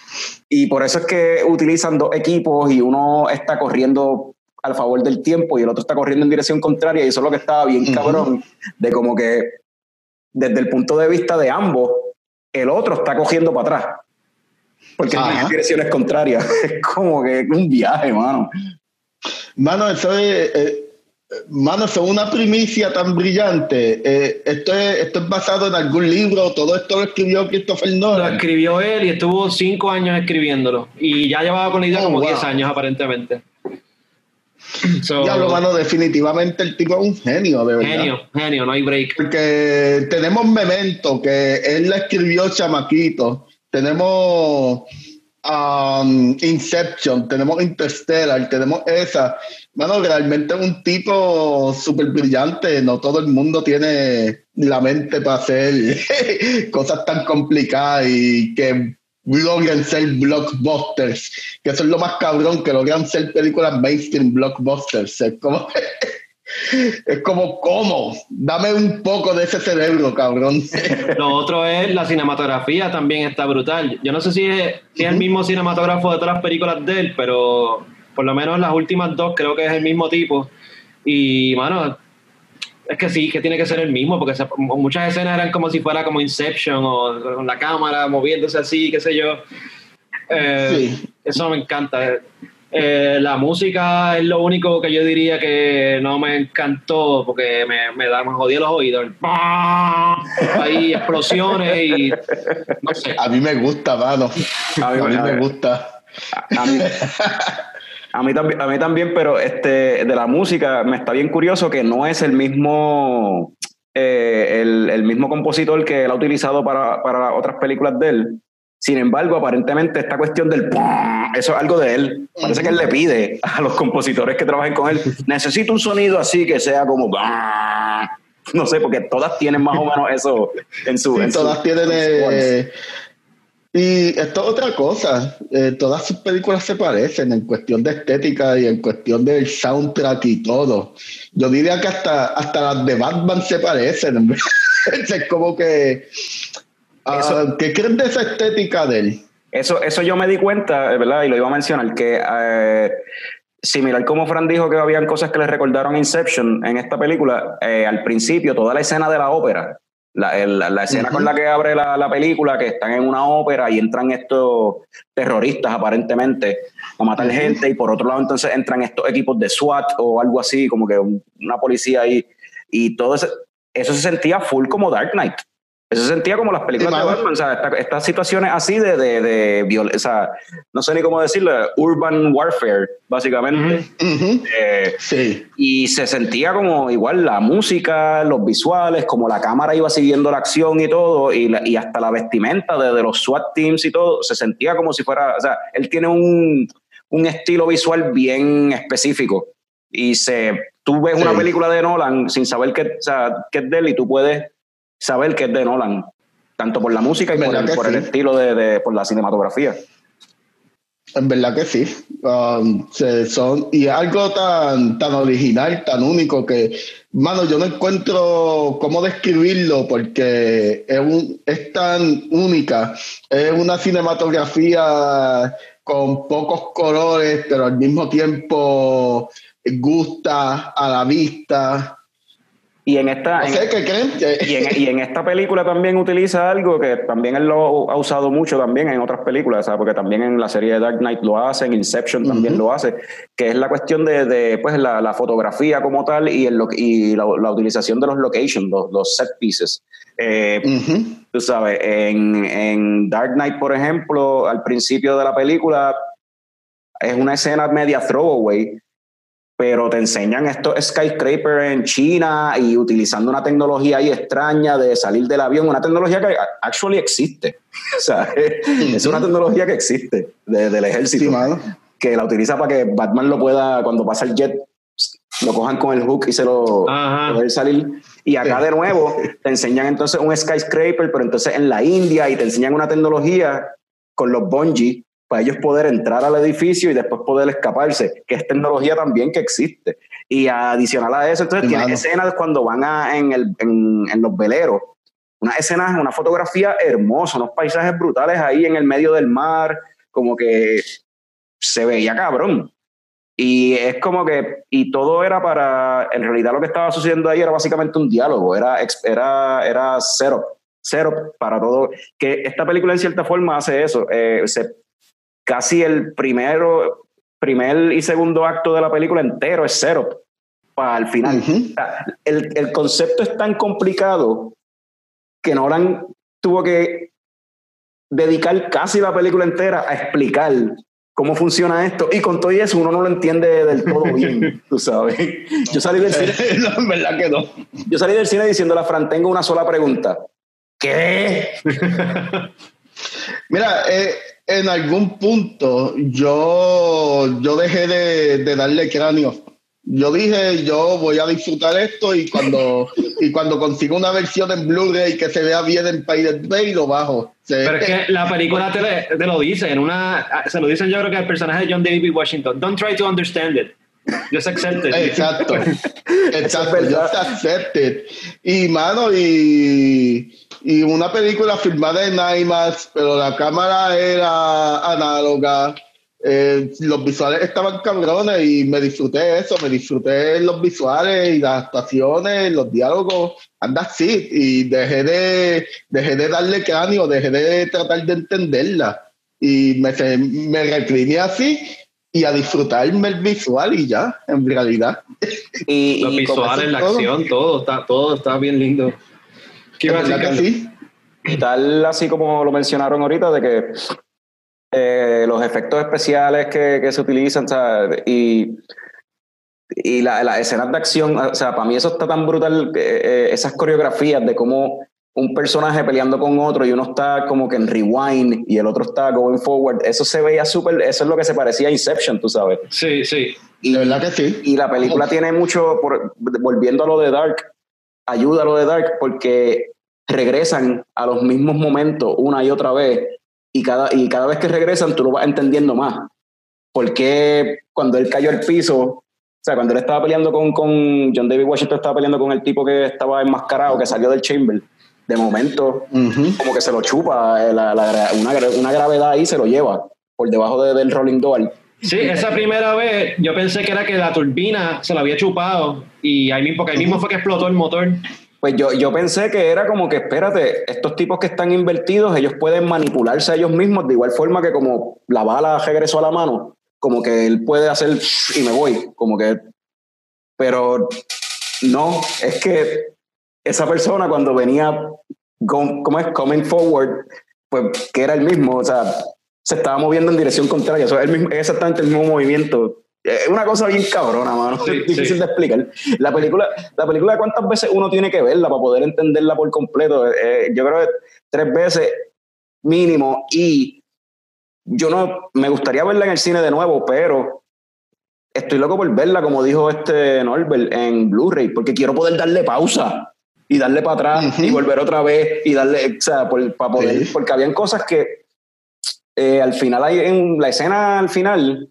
Speaker 1: Y por eso es que utilizan dos equipos y uno está corriendo al favor del tiempo y el otro está corriendo en dirección contraria y eso es lo que estaba bien
Speaker 4: Ujú.
Speaker 1: cabrón, de como que desde el punto de vista de ambos, el otro está cogiendo para atrás. Porque en direcciones contrarias. Es como que un viaje, mano.
Speaker 4: Mano, eso es. eh, mano, eso es una primicia tan brillante. Eh, esto, es, esto es basado en algún libro. Todo esto lo escribió Christopher
Speaker 2: Lo
Speaker 4: Nolan.
Speaker 2: escribió él y estuvo cinco años escribiéndolo. Y ya llevaba con la idea
Speaker 4: Oh,
Speaker 2: como
Speaker 4: wow.
Speaker 2: 10 años aparentemente. So,
Speaker 4: Diablo, mano, definitivamente el tipo es un genio, de verdad.
Speaker 2: genio, genio, no hay break.
Speaker 4: Porque tenemos Memento, que él la escribió chamaquito. Tenemos um, Inception, tenemos Interstellar, tenemos esa. Mano, realmente es un tipo súper brillante. No todo el mundo tiene la mente para hacer cosas tan complicadas y que logran ser blockbusters. Que eso es lo más cabrón, que logran ser películas mainstream blockbusters. Es como... Es como, ¿cómo? Dame un poco de ese cerebro, cabrón.
Speaker 2: Lo otro es la cinematografía también está brutal. Yo no sé si es, si es el mismo cinematógrafo de todas las películas de él, pero por lo menos las últimas dos creo que es el mismo tipo. Y, mano, es que sí, que tiene que ser el mismo, porque se- muchas escenas eran como si fuera como Inception o con la cámara moviéndose así, qué sé yo. Eh,
Speaker 4: Sí.
Speaker 2: Eso me encanta. Eh, la música es lo único que yo diría que no me encantó porque me, me, da, me jodía los oídos. Hay explosiones y no sé.
Speaker 4: A mí me gusta, mano.
Speaker 1: A
Speaker 4: A
Speaker 1: mí- a
Speaker 4: me gusta.
Speaker 1: A mí, a mí también, a mí también, pero este, de la música me está bien curioso que no es el mismo, eh, el, el mismo compositor que él ha utilizado para, para otras películas de él. Sin embargo, aparentemente esta cuestión del eso es algo de él. Parece que él le pide a los compositores que trabajen con él, necesito un sonido así que sea como no sé, porque todas tienen más o menos eso en su.
Speaker 4: Sí,
Speaker 1: en su-
Speaker 4: todas tienen. eh, y esto es otra cosa. eh, todas sus películas se parecen en cuestión de estética y en cuestión del soundtrack y todo. Yo diría que hasta, hasta las de Batman se parecen. es como que. Ah,
Speaker 1: Eso-
Speaker 4: ¿Qué creen de esa estética de él?
Speaker 1: Eso, eso yo me di cuenta, eh, ¿verdad? Y lo iba a mencionar, que eh, similar como Fran dijo que habían cosas que le recordaron Inception en esta película, eh, al principio toda la escena de la ópera, la, el- la escena con la que abre la, la película, que están en una ópera y entran estos terroristas aparentemente a matar gente y por otro lado entonces entran estos equipos de SWAT o algo así, como que un- una policía ahí y todo ese- eso se sentía full como Dark Knight. Eso se sentía como las películas
Speaker 4: Sí,
Speaker 1: de. Batman, o sea, esta- estas situaciones así de, de, de viol- o sea, no sé ni cómo decirlo, urban warfare, básicamente.
Speaker 4: Ujú.
Speaker 1: Eh,
Speaker 4: Sí.
Speaker 1: y se sentía como igual la música, los visuales, como la cámara iba siguiendo la acción y todo, y, la- y hasta la vestimenta de, de los SWAT teams y todo, se sentía como si fuera, o sea, él tiene un, un estilo visual bien específico. Y se, tú ves
Speaker 4: Sí.
Speaker 1: una película de Nolan sin saber que, o sea, que es de él y tú puedes saber que es de Nolan, tanto por la música y por,
Speaker 4: ¿Verdad
Speaker 1: el,
Speaker 4: que
Speaker 1: por el
Speaker 4: sí?
Speaker 1: estilo de, de- por la cinematografía.
Speaker 4: En verdad que sí. Um, se- son, y algo tan, tan original, tan único que, mano, yo no encuentro cómo describirlo porque es, un- es tan única. Es una cinematografía con pocos colores, pero al mismo tiempo gusta a la vista.
Speaker 1: Y en esta, en-
Speaker 4: sé qué creen.
Speaker 1: Y en, y en esta película también utiliza algo que también él lo ha usado mucho también en otras películas, ¿sabes? porque también en la serie de Dark Knight lo hace, en Inception también
Speaker 4: Ujú.
Speaker 1: lo hace, que es la cuestión de, de, pues, la, la fotografía como tal y, el, y la, la utilización de los locations, los, los set pieces. Eh,
Speaker 4: Ujú.
Speaker 1: tú sabes, en, en Dark Knight, por ejemplo, al principio de la película es una escena media throwaway, pero te enseñan estos skyscrapers en China y utilizando una tecnología ahí extraña de salir del avión, una tecnología que actually existe. O sea, es una tecnología que existe de- del ejército
Speaker 4: Sí,
Speaker 1: que la utiliza para que Batman lo pueda, cuando pasa el jet, lo cojan con el hook y se lo poder salir. Y acá de nuevo te enseñan entonces un skyscraper, pero entonces en la India y te enseñan una tecnología con los bungee para ellos poder entrar al edificio y después poder escaparse, que es tecnología también que existe. Y adicional a eso, entonces
Speaker 4: mano.
Speaker 1: escenas cuando van a, en, el, en, en los veleros, unas escenas, una fotografía hermosa, unos paisajes brutales ahí en el medio del mar, como que se veía cabrón. Y es como que, y todo era para, en realidad lo que estaba sucediendo ahí era básicamente un diálogo, era, era, era setup, setup para todo. Que esta película en cierta forma hace eso, eh, se- casi el primero, primer y segundo acto de la película entero es setup para el final. El, el concepto es tan complicado que Nolan tuvo que dedicar casi la película entera a explicar cómo funciona esto y con todo eso uno no lo entiende del todo bien, tú sabes. Yo salí del cine,
Speaker 4: No, en verdad que no.
Speaker 1: yo salí del cine diciendo a la Fran, tengo una sola pregunta. ¿Qué?
Speaker 4: Mira, eh, en algún punto yo, yo dejé de, de darle cráneo. Yo dije, yo voy a disfrutar esto y cuando, y cuando consigo una versión en Blu-ray que se vea bien en Pirate Bay, lo bajo. Se-
Speaker 2: Pero es que la película te, le- te lo dice, en una, se lo dicen yo creo que al personaje de John David Washington. Don't try to understand it. Just accept it.
Speaker 4: Exacto. Exacto. Just accept it. Y, mano, y, y una película filmada en IMAX, pero la cámara era análoga. eh, los visuales estaban cabrones y me disfruté eso, me disfruté los visuales y las actuaciones, los diálogos, anda así, y dejé de, dejé de darle cráneo, dejé de tratar de entenderla, y me, se- me recliné así y a disfrutarme el visual y ya, en realidad.
Speaker 1: Y,
Speaker 2: Los
Speaker 1: y
Speaker 2: visuales, la
Speaker 4: todo.
Speaker 2: acción, todo está, todo está bien lindo. ¿Qué iba a decir,
Speaker 1: y tal así como lo mencionaron ahorita, de que eh, los efectos especiales que, que se utilizan, y y la- las escenas de acción, o sea, para mí eso está tan brutal, eh, eh, esas coreografías de cómo un personaje peleando con otro y uno está como que en rewind y el otro está going forward, eso se veía súper, eso es lo que se parecía a Inception, tú sabes.
Speaker 2: Sí, sí.
Speaker 1: Y,
Speaker 4: De verdad que sí.
Speaker 1: y la película tiene mucho, por- volviendo a lo de Dark, ayuda a lo de Dark porque regresan a los mismos momentos una y otra vez y cada, y cada vez que regresan tú lo vas entendiendo más. Porque cuando él cayó al piso, o sea, cuando él estaba peleando con, con John David Washington, estaba peleando con el tipo que estaba enmascarado, que salió del chamber, de momento como que se lo chupa, eh, la- una, una gravedad ahí se lo lleva por debajo de- del rolling door.
Speaker 2: Sí, esa primera vez yo pensé que era que la turbina se la había chupado y ahí mismo, porque ahí mismo fue que explotó el motor.
Speaker 1: Pues yo, yo pensé que era como que, espérate, estos tipos que están invertidos, ellos pueden manipularse a ellos mismos de igual forma que como la bala regresó a la mano, como que él puede hacer y me voy, como que... Pero no, es que esa persona cuando venía, ¿cómo es? Coming forward, pues que era el mismo, o sea, se estaba moviendo en dirección contraria, es el mismo, exactamente el mismo movimiento. Es una cosa bien cabrona, mano.
Speaker 2: Sí,
Speaker 1: es difícil
Speaker 2: sí.
Speaker 1: de explicar. La película, la película, ¿cuántas veces uno tiene que verla para poder entenderla por completo? Eh, yo creo que tres veces mínimo. Y yo no, me gustaría verla en el cine de nuevo, pero estoy loco por verla, como dijo este Norbert, en Blu-ray, porque quiero poder darle pausa y darle para atrás
Speaker 4: Ujú.
Speaker 1: y volver otra vez y darle, o sea, por- para poder,
Speaker 4: Sí.
Speaker 1: porque habían cosas que eh, al final, hay, en la escena al final,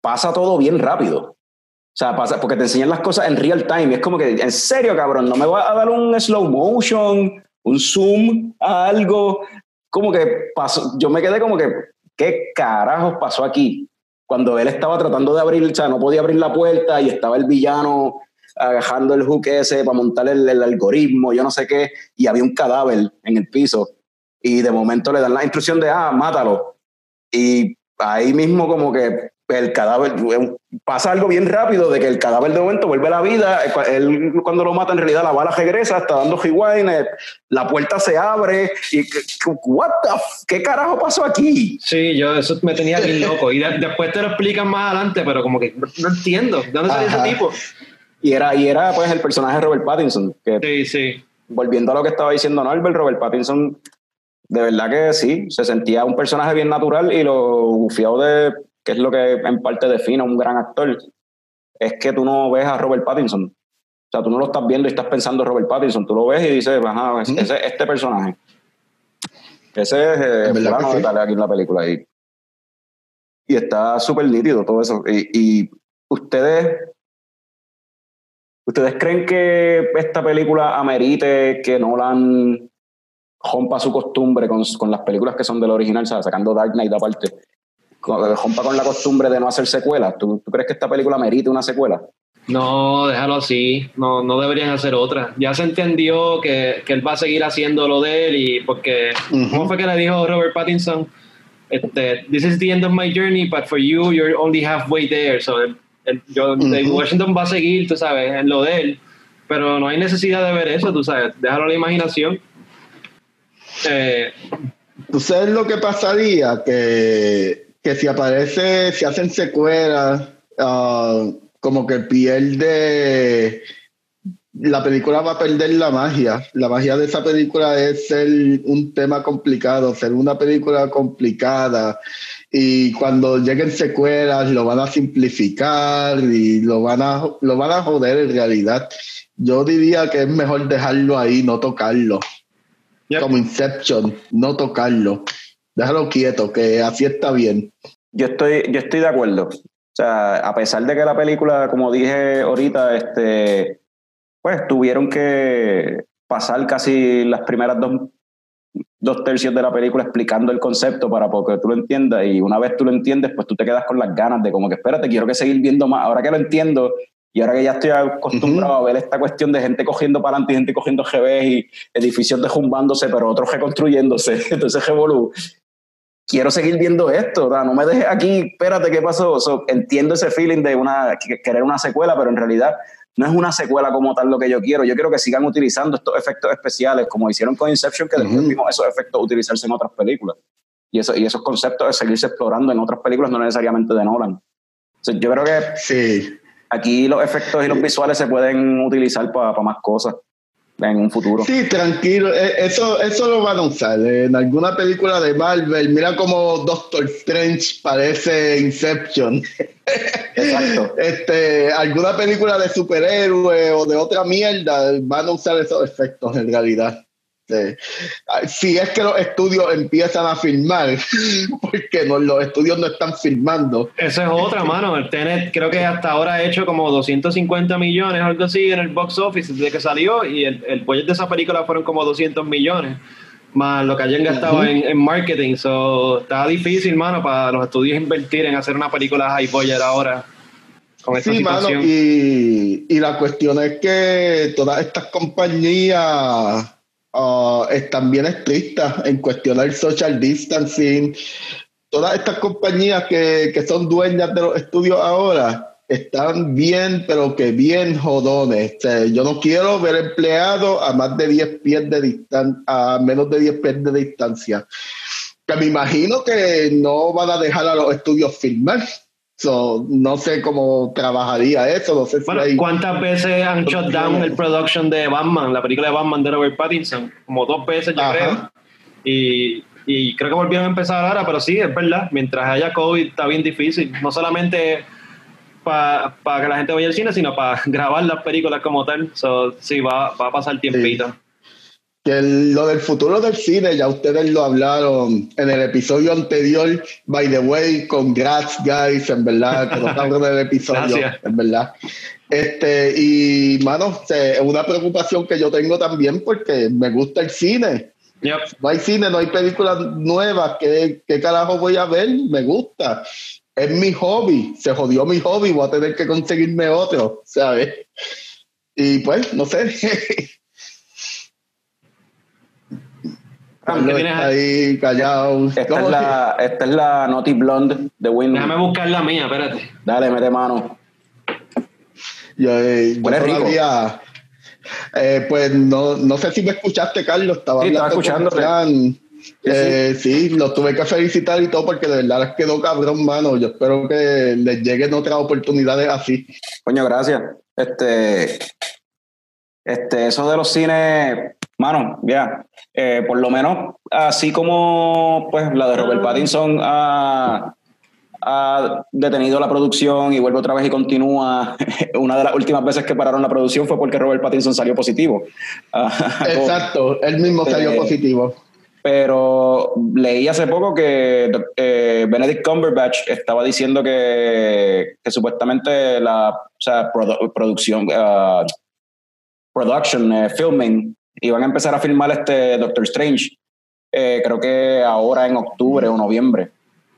Speaker 1: pasa todo bien rápido. O sea, pasa, porque te enseñan las cosas en real time. Es como que, en serio, cabrón, no me vas a dar un slow motion, un zoom a algo. Como que pasó, yo me quedé como que, ¿qué carajos pasó aquí? Cuando él estaba tratando de abrir, o sea, no podía abrir la puerta y estaba el villano agarrando el hook ese para montar el, el algoritmo, yo no sé qué, y había un cadáver en el piso. Y de momento le dan la instrucción de, ah, mátalo. Y ahí mismo como que el cadáver, pasa algo bien rápido de que el cadáver de momento vuelve a la vida, él cuando lo mata en realidad la bala regresa, está dando rewind, eh, la puerta se abre y what the ¿qué carajo pasó aquí?
Speaker 2: Sí, yo eso me tenía bien loco. Y de- después te lo explican más adelante, pero como que no, entiendo. ¿De dónde salió ese tipo?
Speaker 1: Y era, y era pues el personaje de Robert Pattinson, que
Speaker 2: Sí, sí.
Speaker 1: volviendo a lo que estaba diciendo Norbert, Robert Pattinson, de verdad que sí, se sentía un personaje bien natural y lo bufiado de, que es lo que en parte define a un gran actor, es que tú no ves a Robert Pattinson. O sea, tú no lo estás viendo y estás pensando en Robert Pattinson, tú lo ves y dices, ajá, ese es este personaje. Ese es eh, fulano
Speaker 4: que
Speaker 1: de
Speaker 4: sí.
Speaker 1: tal aquí en la película. Y, y está súper nítido todo eso. Y, y ustedes ¿Ustedes creen que esta película amerite que Nolan rompa su costumbre con, con las películas que son del original, o sea, sacando Dark Knight aparte? Con- Rompa con la costumbre de no hacer secuelas. ¿Tú, tú crees que esta película merite una secuela?
Speaker 2: No, déjalo así. No, no deberían hacer otra. Ya se entendió que, que él va a seguir haciendo lo de él y porque. ¿cómo fue que le dijo Robert Pattinson? Este, This is the end of my journey, but for you, you're only halfway there. So, el- el- yo, David
Speaker 4: Ujú.
Speaker 2: Washington va a seguir, tú sabes, en lo de él. Pero no hay necesidad de ver eso, tú sabes. Déjalo a la imaginación. Eh,
Speaker 4: ¿Tú sabes lo que pasaría? Que, que si aparece, si hacen secuelas, ah, como que pierde. La película va a perder la magia. La magia de esa película es ser un tema complicado, ser una película complicada. Y cuando lleguen secuelas, lo van a simplificar y lo van a, lo van a joder en realidad. Yo diría que es mejor dejarlo ahí, no tocarlo
Speaker 2: Yep.
Speaker 4: como Inception, no tocarlo. Déjalo quieto, que así está bien.
Speaker 1: Yo estoy, yo estoy de acuerdo. O sea, a pesar de que la película, como dije ahorita, este, pues tuvieron que pasar casi las primeras dos, dos tercios de la película explicando el concepto para que tú lo entiendas y una vez tú lo entiendes, pues tú te quedas con las ganas de como que espérate, quiero que seguir viendo más. Ahora que lo entiendo y ahora que ya estoy acostumbrado a ver esta cuestión de gente cogiendo para adelante y gente cogiendo GB y edificios derrumbándose, pero otros reconstruyéndose, entonces revolú quiero seguir viendo esto, sea, no me dejes aquí, espérate, ¿qué pasó? So, entiendo ese feeling de una, que- querer una secuela, pero en realidad no es una secuela como tal lo que yo quiero. Yo quiero que sigan utilizando estos efectos especiales, como hicieron con Inception, que después
Speaker 4: Ujú.
Speaker 1: vimos esos efectos utilizarse en otras películas. Y, eso, y esos conceptos de seguirse explorando en otras películas, no necesariamente de Nolan. So, yo creo que
Speaker 4: Sí,
Speaker 1: aquí los efectos y los visuales se pueden utilizar para más cosas en un futuro.
Speaker 4: Sí, tranquilo, eh, eso, eso lo van a usar en alguna película de Marvel. Mira como Doctor Strange parece Inception.
Speaker 1: Exacto.
Speaker 4: este, alguna película de superhéroe o de otra mierda van a usar esos efectos en realidad. Este, si es que los estudios empiezan a filmar, porque no, los estudios no están filmando.
Speaker 2: Esa es otra, mano. El Tenet creo que hasta ahora ha hecho como 250 millones, algo así, en el box office desde que salió, y el, el budget de esa película fueron como 200 millones, más lo que hayan gastado en, en, marketing. So, está difícil, mano, para los estudios invertir en hacer una película high budget ahora.
Speaker 4: Sí, mano, y, y la cuestión es que todas estas compañías Uh, están bien estrictas en cuestionar social distancing. Todas estas compañías que, que, son dueñas de los estudios ahora están bien, pero que bien jodones. Sea, yo no quiero ver empleados a más de 10 pies de distancia, a menos de 10 pies de distancia. Que me imagino que no van a dejar a los estudios filmar. So, no sé cómo trabajaría eso. No sé si
Speaker 2: bueno,
Speaker 4: hay...
Speaker 2: ¿cuántas veces han shut down el production de Batman, la película de Batman de Robert Pattinson? Como dos veces, yo
Speaker 4: Ajá.
Speaker 2: creo. Y, y, creo que volvieron a empezar ahora, pero sí, es verdad. Mientras haya COVID, está bien difícil. No solamente para pa que la gente vaya al cine, sino para grabar las películas como tal. So, sí, va, va a pasar tiempito.
Speaker 4: Sí. Que el, lo del futuro del cine, ya ustedes lo hablaron en el episodio anterior, by the way, congrats guys, en verdad, que no hablan del episodio,
Speaker 2: Gracias.
Speaker 4: en verdad. Este, y mano, es una preocupación que yo tengo también porque me gusta el cine.
Speaker 2: Yep.
Speaker 4: No hay cine, no hay películas nuevas, ¿qué, qué carajo voy a ver? Me gusta. Es mi hobby, se jodió mi hobby, voy a tener que conseguirme otro, ¿sabes? Y pues, no sé.
Speaker 2: ¿Qué tienes
Speaker 4: está ahí callado.
Speaker 1: Esta
Speaker 4: ¿Cómo
Speaker 1: es, la, esta es la Naughty Blonde de Windows.
Speaker 2: Déjame buscar la mía, espérate.
Speaker 1: Dale, mete mano.
Speaker 4: Yo, eh, yo todavía, eh, pues no, no sé si me escuchaste, Carlos. Estaba
Speaker 1: Sí, estaba
Speaker 4: hablando con
Speaker 1: escuchándote.
Speaker 4: Fran. Eh, sí, lo tuve que felicitar y todo porque de verdad les quedó cabrón, mano. Yo espero que les lleguen otras oportunidades así.
Speaker 1: Coño, gracias. Este, este, eso de los cines, mano, ya, eh, por lo menos así como pues la de Robert Pattinson ha, ha detenido la producción y vuelve otra vez y continúa. Una de las últimas veces que pararon la producción fue porque Robert Pattinson salió positivo. Ah,
Speaker 4: Exacto, él mismo salió
Speaker 1: Eh,
Speaker 4: positivo.
Speaker 1: Pero leí hace poco que eh, Benedict Cumberbatch estaba diciendo que, que supuestamente la o sea, produ- producción, ah, production, eh, filming, iban a empezar a filmar este Doctor Strange, eh, creo que ahora en octubre o noviembre.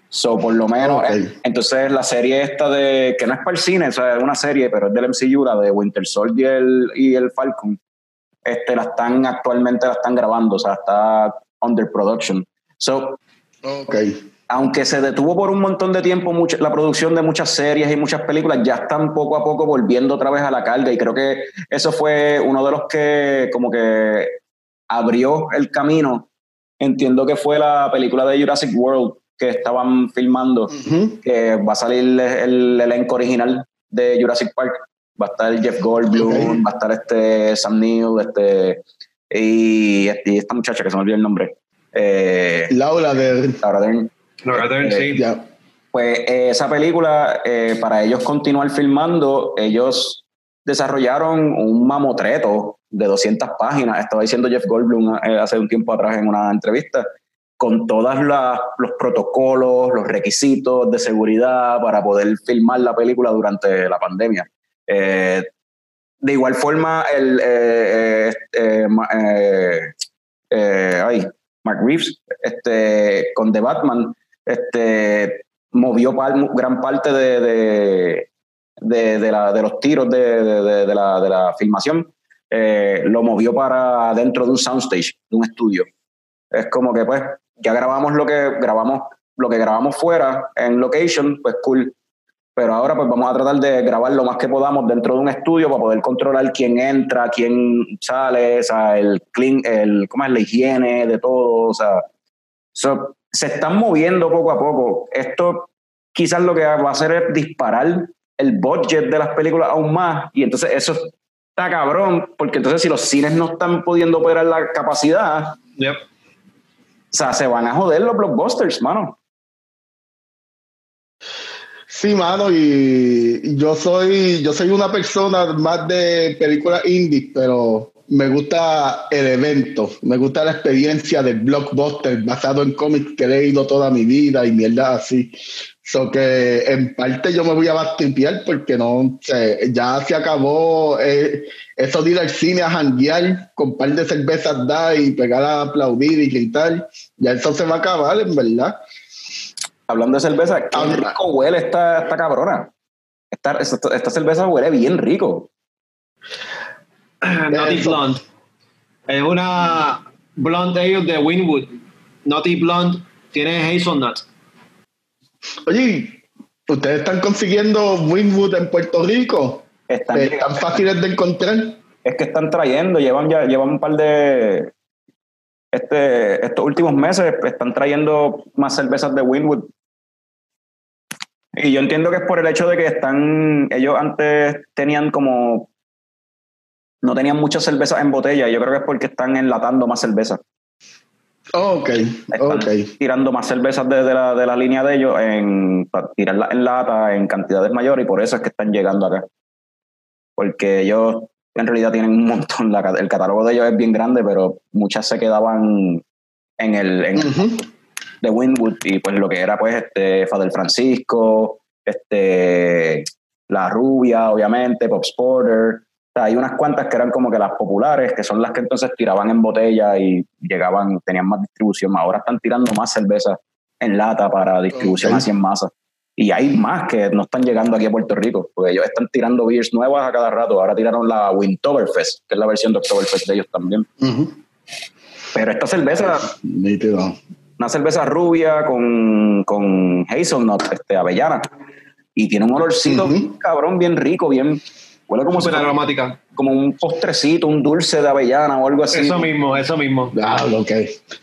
Speaker 1: So, por lo menos,
Speaker 4: Ok.
Speaker 1: eh, entonces la serie esta de, que no es para el cine, o sea, es una serie, pero es del MCU, la de Winter Soldier y el Falcon, este, la están actualmente la están grabando, o sea, está under production. So,
Speaker 4: Ok.
Speaker 1: Aunque se detuvo por un montón de tiempo la producción de muchas series y muchas películas, ya están poco a poco volviendo otra vez a la carga y creo que eso fue uno de los que como que abrió el camino. Entiendo que fue la película de Jurassic World que estaban filmando, que va a salir el elenco original de Jurassic Park. Va a estar Jeff Goldblum, va a estar este Sam Neill, este y, y esta muchacha que se me olvidó el nombre. Eh,
Speaker 4: Laura de.
Speaker 1: Laura Dern.
Speaker 2: Sí.
Speaker 4: Ya.
Speaker 1: Pues eh, esa película, eh, para ellos continuar filmando, ellos desarrollaron un mamotreto de 200 páginas, estaba diciendo Jeff Goldblum eh, hace un tiempo atrás en una entrevista, con todos los protocolos, los requisitos de seguridad para poder filmar la película durante la pandemia. De igual forma, el, eh, ay, Mark Reeves, este, con The Batman, este, movió par- gran parte de, de, de- de la- de los tiros de, la, la filmación, eh, lo movió para dentro de un soundstage, de un estudio. Es como que pues ya grabamos lo que grabamos, lo que grabamos fuera en location, pues cool. Pero ahora pues vamos a tratar de grabar lo más que podamos dentro de un estudio para poder controlar quién entra, quién sale, o sea, el clean, el, ¿cómo es? la higiene de todo, o sea, So, se están moviendo poco a poco. Esto quizás lo que va a hacer es disparar el budget de las películas aún más. Y entonces eso está cabrón, porque entonces si los cines no están pudiendo operar la capacidad,
Speaker 2: Yep.
Speaker 1: o sea, se van a joder los blockbusters, mano.
Speaker 4: Sí, mano, y yo soy, yo soy una persona más de películas indie, pero me gusta el evento, me gusta la experiencia del blockbuster basado en cómics que he leído toda mi vida y mierda así. So que en parte yo me voy a bastipiar porque no sé, ya se acabó eh, eso de ir al cine a janguear con un par de cervezas da y pegar a aplaudir y gritar. Ya eso se va a acabar, en verdad.
Speaker 1: Hablando de cerveza, qué
Speaker 4: Habla-
Speaker 1: rico huele esta, esta cabrona. Esta, esta, esta cerveza huele bien rico.
Speaker 2: Naughty
Speaker 4: Eso.
Speaker 2: Blonde. Es una blonde ale de Winwood. Naughty Blonde tiene hazelnut.
Speaker 4: Oye, ¿ustedes están consiguiendo Winwood en Puerto Rico?
Speaker 1: Están
Speaker 4: Eh, ¿Tan fáciles de encontrar?
Speaker 1: es que están trayendo, llevan ya, llevan un par de este, estos últimos meses están trayendo más cervezas de Winwood. Y yo entiendo que es por el hecho de que están, ellos antes tenían como, no tenían muchas cervezas en botella, y yo creo que es porque están enlatando más cervezas.
Speaker 4: Oh, ok,
Speaker 1: Están
Speaker 4: ok.
Speaker 1: tirando más cervezas de, de la, de la línea de ellos en, para tirarlas en lata en cantidades mayores y por eso es que están llegando acá. Porque ellos en realidad tienen un montón, la el catálogo de ellos es bien grande, pero muchas se quedaban en el, en de Winwood y pues lo que era pues este Fadel Francisco, este La Rubia, obviamente, Pop Sporter. O sea, hay unas cuantas que eran como que las populares, que son las que entonces tiraban en botella y llegaban, tenían más distribución. Ahora están tirando más cerveza en lata para distribución
Speaker 4: Ok.
Speaker 1: así en masa. Y hay más que no están llegando aquí a Puerto Rico, porque ellos están tirando beers nuevas a cada rato. Ahora tiraron la Wintoberfest, que es la versión de Oktoberfest de ellos también.
Speaker 4: Ujú.
Speaker 1: Pero esta cerveza
Speaker 4: Nítido.
Speaker 1: una cerveza rubia con, con hazelnut, este, avellana. Y tiene un olorcito
Speaker 4: Ujú.
Speaker 1: cabrón, bien rico, bien. Huele como, si
Speaker 2: Súper
Speaker 1: fuera-
Speaker 2: aromática.
Speaker 1: como un postrecito, un dulce de avellana o algo así.
Speaker 2: Eso mismo, eso mismo.
Speaker 4: Ah, ok.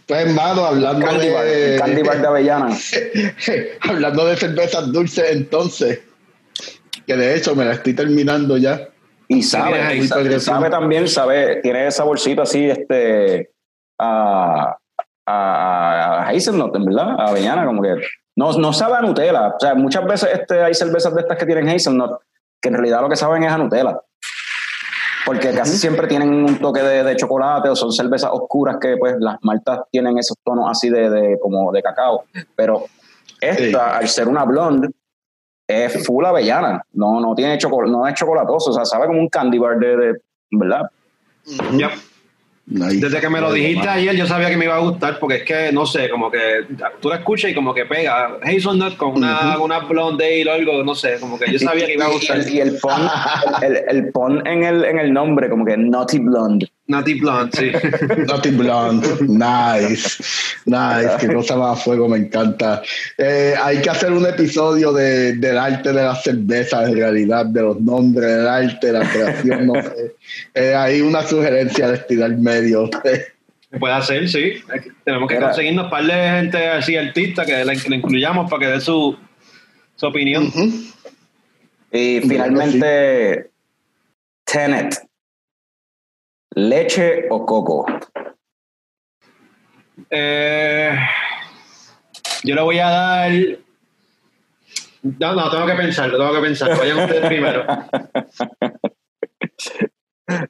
Speaker 4: Pues, hermano, hablando
Speaker 1: Candy bar,
Speaker 4: de...
Speaker 1: candy bar de avellana.
Speaker 4: hablando de cervezas dulces, entonces, que de hecho me la estoy terminando ya.
Speaker 1: Y sabe, y sabe, sabe también, sabe, tiene ese saborcito así, este, a, a, a hazelnut, en verdad, a avellana, como que no, no sabe a Nutella. O sea, muchas veces este, hay cervezas de estas que tienen hazelnut, que en realidad lo que saben es a Nutella. Porque casi siempre tienen un toque de, de chocolate o son cervezas oscuras que pues las maltas tienen esos tonos así de, de como de cacao. Pero esta,
Speaker 4: Sí.
Speaker 1: al ser una blonde, es full avellana. No, no tiene chocolate, no es chocolatoso. O sea, sabe como un candy bar de, de ¿verdad?
Speaker 2: Yep.
Speaker 4: Nice.
Speaker 2: Desde que me lo dijiste ayer, yo sabía que me iba a gustar porque es que, no sé, como que tú la escuchas y como que pega hazelnut con una, una blonde ale o algo, no sé, como que yo sabía que iba a
Speaker 1: Y- y
Speaker 2: gustar.
Speaker 1: el- Y el pon, el, el- el pon en, el, en el nombre, como que Naughty Blonde.
Speaker 2: Naughty Blonde, sí.
Speaker 4: Naughty Blonde. Nice. Nice. Qué cosa más a fuego, me encanta. Eh, hay que hacer un episodio de, del arte de la cerveza, en realidad, de los nombres, del arte, la creación, no sé. Eh, hay una sugerencia de estirar medio.
Speaker 2: Se puede hacer, sí. Tenemos que
Speaker 1: Era-
Speaker 2: conseguirnos un par de gente así, artista, que la, que la incluyamos para que dé su, su opinión.
Speaker 1: Y finalmente, Tenet. ¿Leche o coco?
Speaker 2: Eh, yo le voy a dar. No, no, tengo que pensarlo, tengo que pensar. Vayan ustedes primero.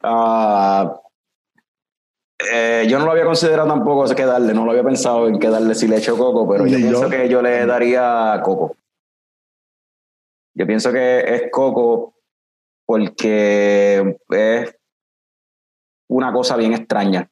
Speaker 1: Ah, eh, yo no lo había considerado tampoco que darle, no lo había pensado en que darle si leche o coco, pero yo pienso que yo le daría coco. Yo pienso que es coco porque es una cosa bien extraña.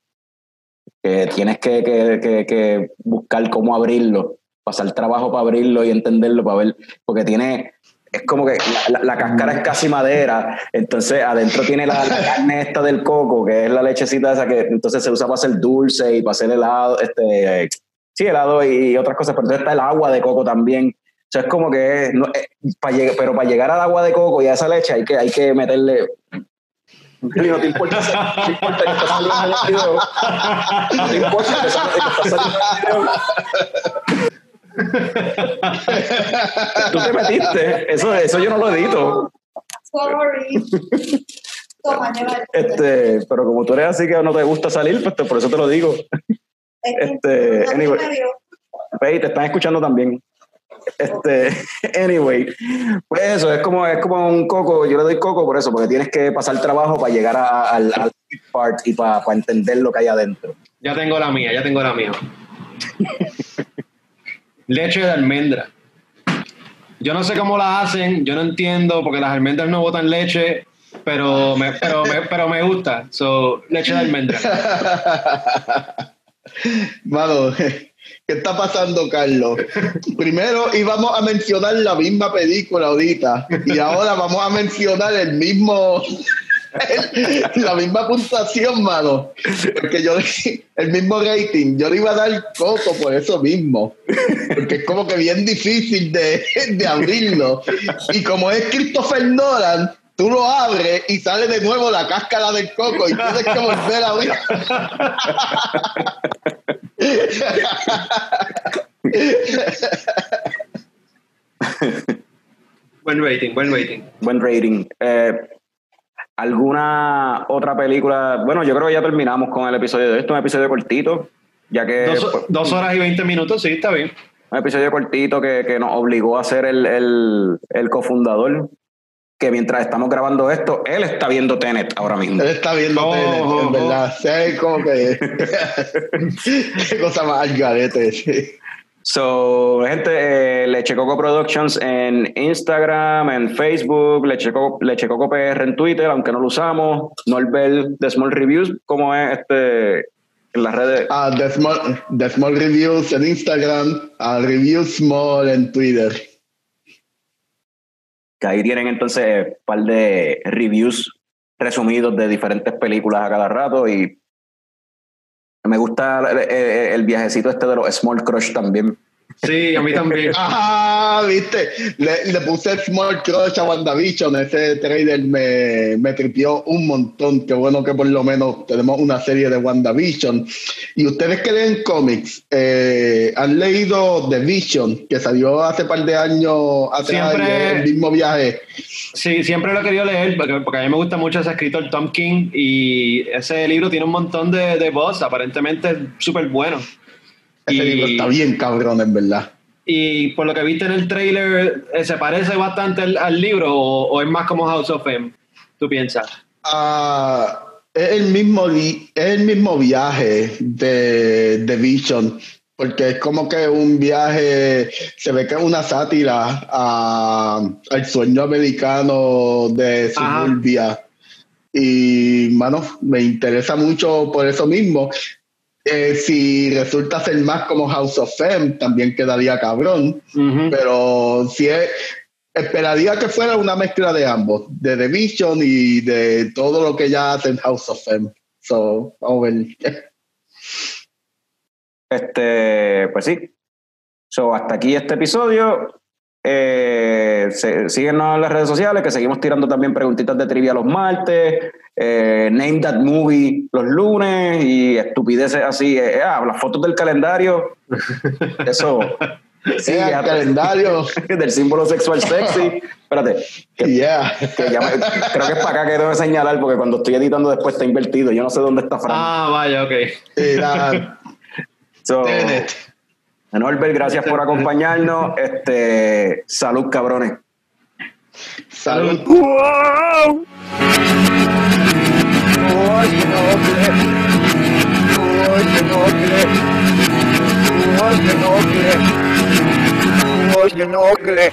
Speaker 1: Que tienes que, que- que- buscar cómo abrirlo, pasar trabajo para abrirlo y entenderlo, para ver, porque tiene, es como que la, la- cáscara es casi madera, entonces adentro tiene la, la carne esta del coco, que es la lechecita esa que entonces se usa para hacer dulce y para hacer helado, este, sí, helado y otras cosas, pero entonces está el agua de coco también. O sea, es como que, no, eh, pero para llegar al agua de coco y a esa leche hay que, hay que meterle... No te importa, no importa que está saliendo en el video. No te importa que está- que está saliendo en el video. Tú te metiste. Eso, eso yo no lo edito.
Speaker 5: Sorry. Toma,
Speaker 1: Este, pero como tú eres así que no te gusta salir, pues te- por eso te lo digo. Este, anyway.
Speaker 5: me dio.
Speaker 1: Ve, y te están escuchando también. Este, anyway, pues eso, es como, es como un coco, yo le doy coco por eso, porque tienes que pasar trabajo para llegar a- al, al part y para, para entender lo que hay adentro.
Speaker 2: Ya tengo la mía, ya tengo la mía. Leche de almendra. Yo no sé cómo la hacen, yo no entiendo porque las almendras no botan leche, pero me, pero me, pero me gusta. So, leche de almendra.
Speaker 4: Mano, ¿qué está pasando, Carlos? Primero íbamos a mencionar la misma película ahorita y ahora vamos a mencionar el mismo, la misma puntuación, mano. Porque yo, el mismo rating, yo le iba a dar coco por eso mismo. Porque es como que bien difícil de, de abrirlo. Y como es Christopher Nolan, tú lo abres y sale de nuevo la cáscara del coco y tienes que volver a abrir.
Speaker 2: Buen rating, buen rating.
Speaker 1: Buen rating. Eh, ¿Alguna otra película? Bueno, yo creo que ya terminamos con el episodio de esto, un episodio cortito, ya que
Speaker 2: Dos,
Speaker 1: pues,
Speaker 2: dos horas y veinte minutos, sí, está bien.
Speaker 1: un episodio cortito que, que nos obligó a ser el, el, el cofundador, que mientras estamos grabando esto, él está viendo Tenet ahora mismo.
Speaker 4: Él está viendo
Speaker 2: Oh,
Speaker 4: Tenet,
Speaker 2: oh,
Speaker 4: en
Speaker 2: oh.
Speaker 4: verdad. Sé como que. Qué cosa más al garete. sí.
Speaker 1: So, gente, eh, Leche Coco Productions en Instagram, en Facebook, Leche Coco, Leche Coco PR en Twitter, aunque no lo usamos, Norbert The Small Reviews, como es este en las redes.
Speaker 4: Ah, The Small, The Small Reviews en Instagram, a Review Small en Twitter.
Speaker 1: Ahí tienen entonces un par de reviews resumidos de diferentes películas a cada rato y me gusta el- el viajecito este de los Small Crush también.
Speaker 2: Sí, a mí también.
Speaker 4: Ah, viste, le, le puse Small Crush a WandaVision, ese trailer me, me tripió un montón, qué bueno que por lo menos tenemos una serie de WandaVision. Y ustedes que leen cómics, eh, han leído The Vision, que salió hace par de años atrás,
Speaker 2: Siempre-
Speaker 4: el mismo viaje.
Speaker 2: Sí, siempre lo he querido leer porque, porque a mí me gusta mucho ese escritor Tom King y ese libro tiene un montón de, de voz, aparentemente es súper bueno.
Speaker 4: Ese
Speaker 2: Y-
Speaker 4: libro está bien cabrón, en verdad.
Speaker 2: Y por lo que viste en el trailer, eh, ¿se parece bastante al, al libro o, o es más como House of M? ¿Tú piensas?
Speaker 4: Ah, es el mismo es el mismo viaje de, de Vision porque es como que un viaje se ve que es una sátira a- al sueño americano de
Speaker 2: Ajá.
Speaker 4: suburbia y mano me interesa mucho por eso mismo Eh, si resulta ser más como House of M también quedaría cabrón pero si es, esperaría que fuera una mezcla de ambos, de The Vision y de todo lo que ya hacen House of M. So, vamos a ver.
Speaker 1: Este, pues sí. So, hasta aquí este episodio. Eh, se- síguenos en las redes sociales, que seguimos tirando también preguntitas de trivia los martes, eh, Name That Movie los lunes y estupideces así. eh, ah, las fotos del calendario. Eso. Sí,
Speaker 4: Eh,
Speaker 1: ya-
Speaker 4: calendario.
Speaker 1: del símbolo sexual sexy. Espérate, que,
Speaker 4: Yeah.
Speaker 1: que ya me- creo que es para acá que debo señalar, porque cuando estoy editando después está invertido. Yo no sé dónde está Fran.
Speaker 2: Ah, vaya, ok.
Speaker 1: So,
Speaker 4: Tenet.
Speaker 1: Norbert, gracias por acompañarnos. Este, salud, cabrones.
Speaker 4: Salud.
Speaker 3: Wow! Noble. Noble. Noble.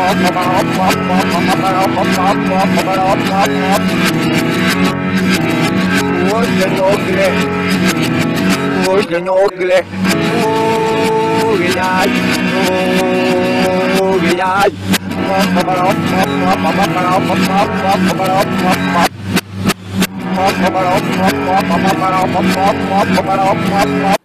Speaker 3: Ay. Oye, noble. Oye, noble. Oye, ay. Oye, ay. Oye,